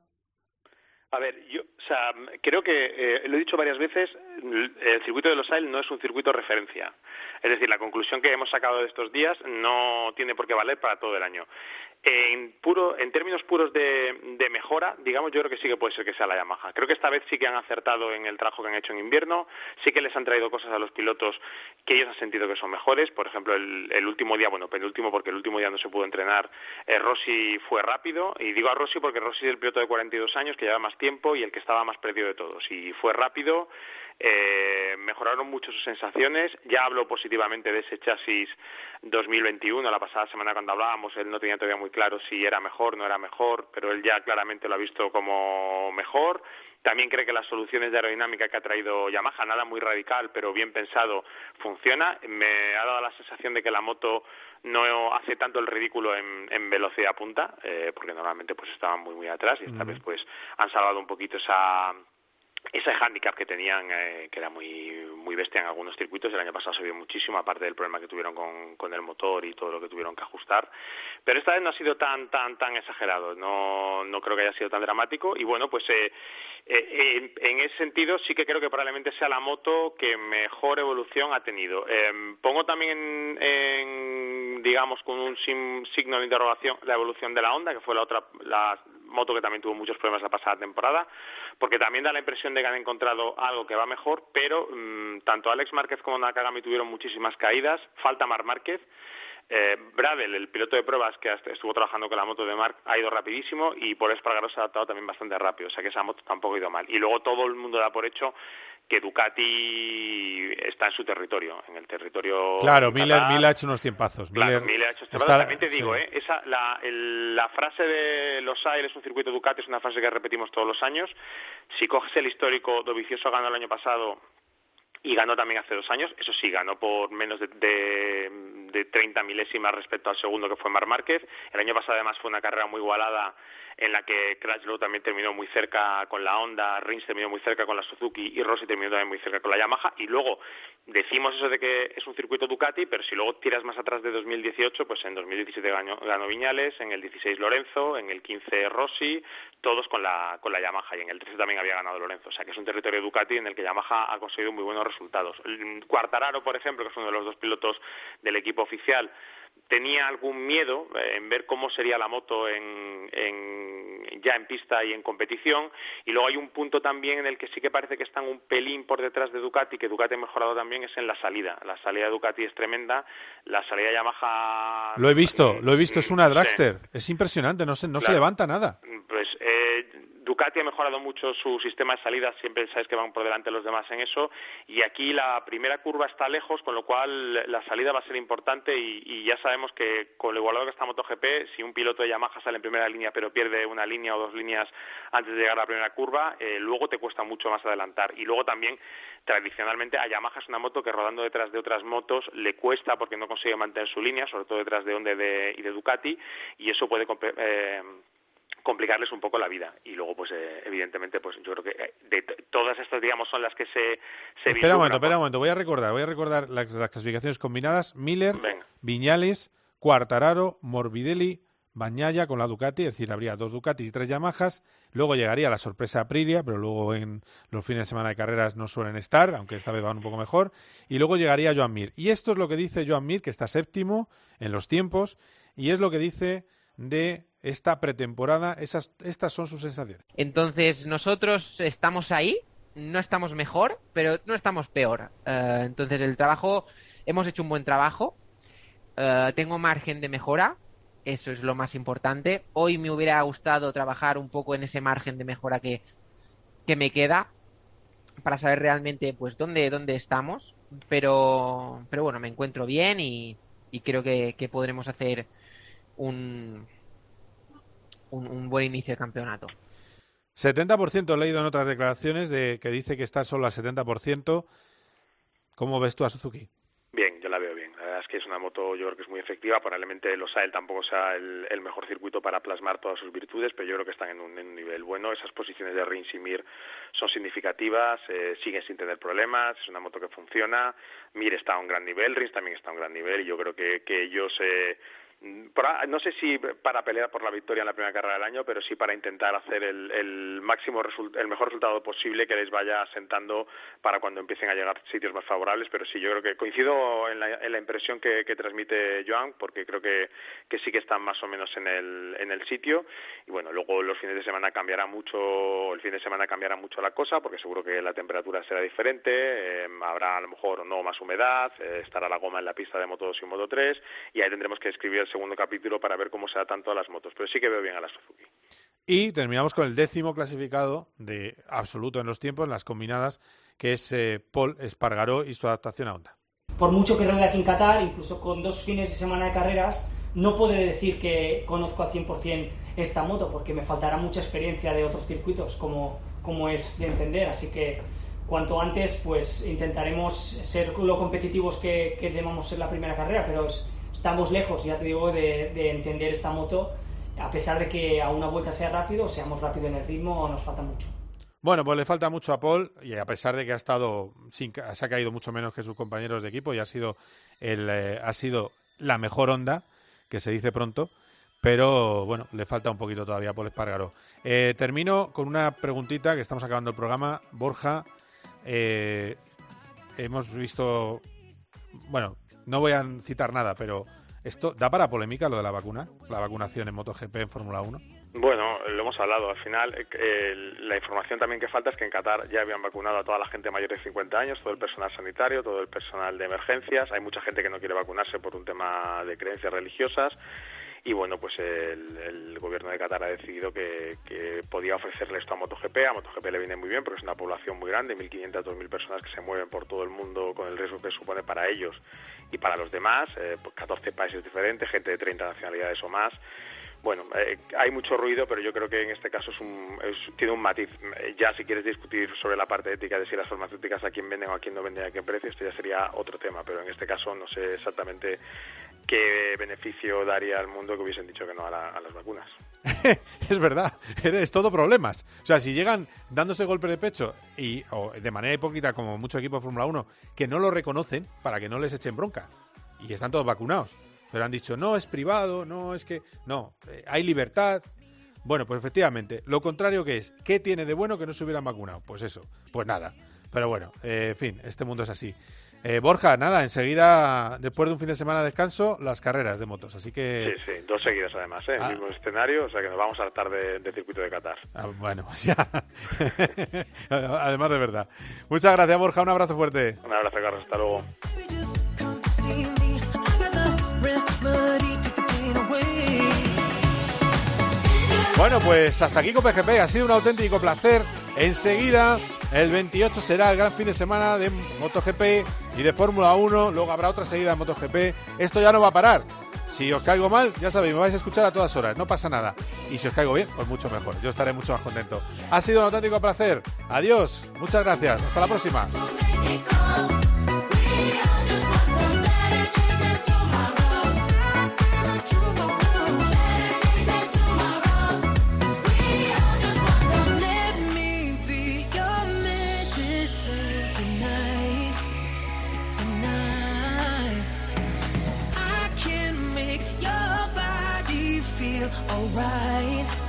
a ver, yo, o sea, creo que, eh, lo he dicho varias veces, el circuito de Los Ailes no es un circuito referencia. Es decir, la conclusión que hemos sacado de estos días no tiene por qué valer para todo el año. En, puro, en términos puros de, de, mejora, digamos, yo creo que sí que puede ser que sea la Yamaha. Creo que esta vez sí que han acertado en el trabajo que han hecho en invierno, sí que les han traído cosas a los pilotos que ellos han sentido que son mejores. Por ejemplo, el, el último día, bueno, penúltimo porque el último día no se pudo entrenar, eh, Rossi fue rápido. Y digo a Rossi porque Rossi es el piloto de 42 años que lleva más tiempo y el que estaba más perdido de todos. Y fue rápido, eh, mejoraron mucho sus sensaciones. Ya hablo positivamente de ese chasis 2021. La pasada semana cuando hablábamos, él no tenía todavía muy claro si era mejor, no era mejor, pero él ya claramente lo ha visto como mejor. También cree que las soluciones de aerodinámica que ha traído Yamaha, nada muy radical, pero bien pensado, funciona. Me ha dado la sensación de que la moto no hace tanto el ridículo en, en velocidad punta, eh, porque normalmente pues estaban muy muy atrás y esta vez pues han salvado un poquito esa ese hándicap que tenían, eh, que era muy muy bestia en algunos circuitos, el año pasado se vio muchísimo, aparte del problema que tuvieron con, con el motor y todo lo que tuvieron que ajustar, pero esta vez no ha sido tan tan tan exagerado, no no creo que haya sido tan dramático y bueno, pues eh, eh, en, ese sentido sí que creo que probablemente sea la moto que mejor evolución ha tenido. Eh, pongo también en, digamos con un signo de interrogación la evolución de la Honda, que fue la otra la moto que también tuvo muchos problemas la pasada temporada, porque también da la impresión de que han encontrado algo que va mejor, pero mm, tanto Alex Márquez como Nakagami tuvieron muchísimas caídas, falta Mar Márquez, eh, Bradel, el piloto de pruebas que estuvo trabajando con la moto de Mark, ha ido rapidísimo y por Espargaro se ha adaptado también bastante rápido, o sea que esa moto tampoco ha ido mal. Y luego todo el mundo da por hecho que Ducati está en su territorio, en el territorio. Claro, Miller, ha hecho unos tiempazos. Claro, Miller, ha hecho tiempazos. También te digo, ¿eh? Esa, la, la frase de los Aires es un circuito Ducati, es una frase que repetimos todos los años. Si coges el histórico, Dovicioso ganó el año pasado y ganó también hace dos años. Eso sí, ganó por menos de, de, de 30 milésimas respecto al segundo que fue Mar Márquez. El año pasado además fue una carrera muy igualada en la que Crutchlow también terminó muy cerca con la Honda, Rins terminó muy cerca con la Suzuki y Rossi terminó también muy cerca con la Yamaha. Y luego decimos eso de que es un circuito Ducati, pero si luego tiras más atrás de 2018, pues en 2017 ganó, ganó Viñales, en el 16 Lorenzo, en el 15 Rossi, todos con la, con la Yamaha y en el 13 también había ganado Lorenzo. O sea que es un territorio Ducati en el que Yamaha ha conseguido muy buenos resultados. Cuartararo, por ejemplo, que es uno de los dos pilotos del equipo oficial tenía algún miedo eh, en ver cómo sería la moto en, en, ya en pista y en competición. Y luego hay un punto también en el que sí que parece que están un pelín por detrás de Ducati que Ducati ha mejorado también es en la salida. La salida de Ducati es tremenda. La salida de Yamaha lo he visto lo he visto es una dragster. Es impresionante no se no se levanta nada. Pues eh, Ducati ha mejorado mucho su sistema de salida, siempre sabes que van por delante los demás en eso, y aquí la primera curva está lejos, con lo cual la salida va a ser importante y, ya sabemos que con lo igualado que está MotoGP, si un piloto de Yamaha sale en primera línea pero pierde una línea o dos líneas antes de llegar a la primera curva, eh, luego te cuesta mucho más adelantar. Y luego también, tradicionalmente, a Yamaha es una moto que rodando detrás de otras motos le cuesta porque no consigue mantener su línea, sobre todo detrás de Honda y de Ducati, y eso puede... Eh, complicarles un poco la vida y luego pues eh, evidentemente pues yo creo que eh, de todas estas digamos son las que se, se espera un momento espera un momento voy a recordar voy a recordar las, clasificaciones combinadas Miller Viñales Cuartararo Morbidelli Bañaya con la Ducati, es decir, habría dos Ducatis y tres Yamahas. Luego llegaría la sorpresa Aprilia, pero luego en los fines de semana de carreras no suelen estar, aunque esta vez van un poco mejor. Y luego llegaría Joan Mir. Y esto es lo que dice Joan Mir, que está séptimo en los tiempos, y es lo que dice de esta pretemporada. Esas, estas son sus sensaciones. Entonces, nosotros estamos ahí, no estamos mejor, pero no estamos peor. Eh, entonces, el trabajo, hemos hecho un buen trabajo. Eh, tengo margen de mejora, eso es lo más importante. Hoy me hubiera gustado trabajar un poco en ese margen de mejora que, que me queda para saber realmente pues dónde, dónde estamos. Pero, pero bueno, me encuentro bien y, creo que podremos hacer un, un, buen inicio de campeonato. 70% he leído en otras declaraciones de que dice que está solo al 70%. ¿Cómo ves tú a Suzuki? Bien, yo la veo bien. La verdad es que es una moto, yo creo que es muy efectiva. Probablemente los AEL tampoco sea el, mejor circuito para plasmar todas sus virtudes, pero yo creo que están en un, nivel bueno. Esas posiciones de Rins y Mir son significativas, eh, siguen sin tener problemas. Es una moto que funciona. Mir está a un gran nivel, Rins también está a un gran nivel y yo creo que, que ellos. Eh, no sé si para pelear por la victoria en la primera carrera del año, pero sí para intentar hacer el, máximo el mejor resultado posible que les vaya sentando para cuando empiecen a llegar sitios más favorables. Pero sí, yo creo que coincido en la, impresión que, transmite Joan, porque creo que, sí que están más o menos en el, en el sitio. Y bueno, luego los fines de semana cambiará mucho, el fin de semana cambiará mucho la cosa, porque seguro que la temperatura será diferente, eh, habrá a lo mejor no más humedad, eh, estará la goma en la pista de Moto 2 y Moto 3, y ahí tendremos que escribir segundo capítulo para ver cómo se tanto a las motos, pero sí que veo bien a la Suzuki. Y terminamos con el décimo clasificado de absoluto en los tiempos, en las combinadas, que es eh, Paul Espargaró y su adaptación a Honda. Por mucho que ruede aquí en Qatar, incluso con dos fines de semana de carreras, no puedo decir que conozco al 100% esta moto, porque me faltará mucha experiencia de otros circuitos, como, como es de entender. Así que cuanto antes, pues intentaremos ser lo competitivos que, que debamos ser la primera carrera, pero es, estamos lejos, ya te digo, de, entender esta moto, a pesar de que a una vuelta sea rápido, seamos rápido en el ritmo, nos falta mucho. Bueno, pues le falta mucho a Paul y a pesar de que ha estado se ha caído mucho menos que sus compañeros de equipo y ha sido el, eh, ha sido la mejor onda que se dice pronto, pero bueno, le falta un poquito todavía a Paul Espargaró. Eh, termino con una preguntita que estamos acabando el programa. Borja, eh, hemos visto, bueno, no voy a citar nada, pero ¿esto da para polémica lo de la vacuna? La vacunación en MotoGP en Fórmula 1. Bueno, lo hemos hablado. Al final, eh, la información también que falta es que en Qatar ya habían vacunado a toda la gente mayor de 50 años, todo el personal sanitario, todo el personal de emergencias. Hay mucha gente que no quiere vacunarse por un tema de creencias religiosas y bueno, pues el, gobierno de Qatar ha decidido que, podía ofrecerle esto a MotoGP. A MotoGP le viene muy bien porque es una población muy grande, 1.500 a 2.000 personas que se mueven por todo el mundo con el riesgo que supone para ellos y para los demás, eh, 14 pues países diferentes, gente de 30 nacionalidades o más bueno, eh, hay mucho ruido, pero yo creo que en este caso es un, tiene un matiz. Eh, ya si quieres discutir sobre la parte ética de si las farmacéuticas a quién venden o a quién no venden a qué precio, esto ya sería otro tema, pero en este caso no sé exactamente qué beneficio daría al mundo que hubiesen dicho que no a, las vacunas. es verdad, es todo problemas. O sea, si llegan dándose golpe de pecho y o de manera hipócrita como muchos equipos de Fórmula 1 que no lo reconocen para que no les echen bronca y están todos vacunados pero han dicho, no, es privado, no, es que... No, eh, hay libertad. Bueno, pues efectivamente, lo contrario que es, ¿qué tiene de bueno que no se hubieran vacunado? Pues eso, pues nada. Pero bueno, eh, en fin, este mundo es así. Eh, Borja, nada, enseguida, después de un fin de semana de descanso, las carreras de motos. Así que. Sí, sí, dos seguidas además, ¿eh? Ah. El mismo escenario, o sea que nos vamos a hartar de, de circuito de Qatar. Ah, bueno, pues ya. Además de verdad. Muchas gracias, Borja. Un abrazo fuerte. Un abrazo, Carlos. Hasta luego. Bueno, pues hasta aquí con PGP. Ha sido un auténtico placer. Enseguida, el 28 será el gran fin de semana de MotoGP y de Fórmula 1. Luego habrá otra seguida de MotoGP. Esto ya no va a parar. Si os caigo mal, ya sabéis, me vais a escuchar a todas horas, no pasa nada. Y si os caigo bien, pues mucho mejor. Yo estaré mucho más contento. Ha sido un auténtico placer. Adiós, muchas gracias. Hasta la próxima. right.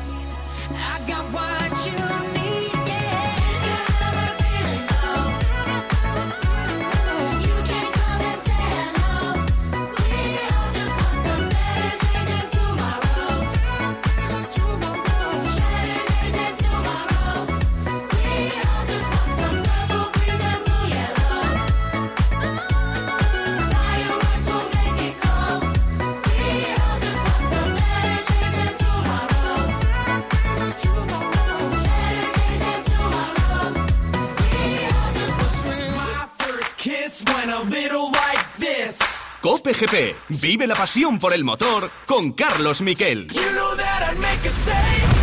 Cope. Vive la pasión por el motor con Carlos Miquel. You know that.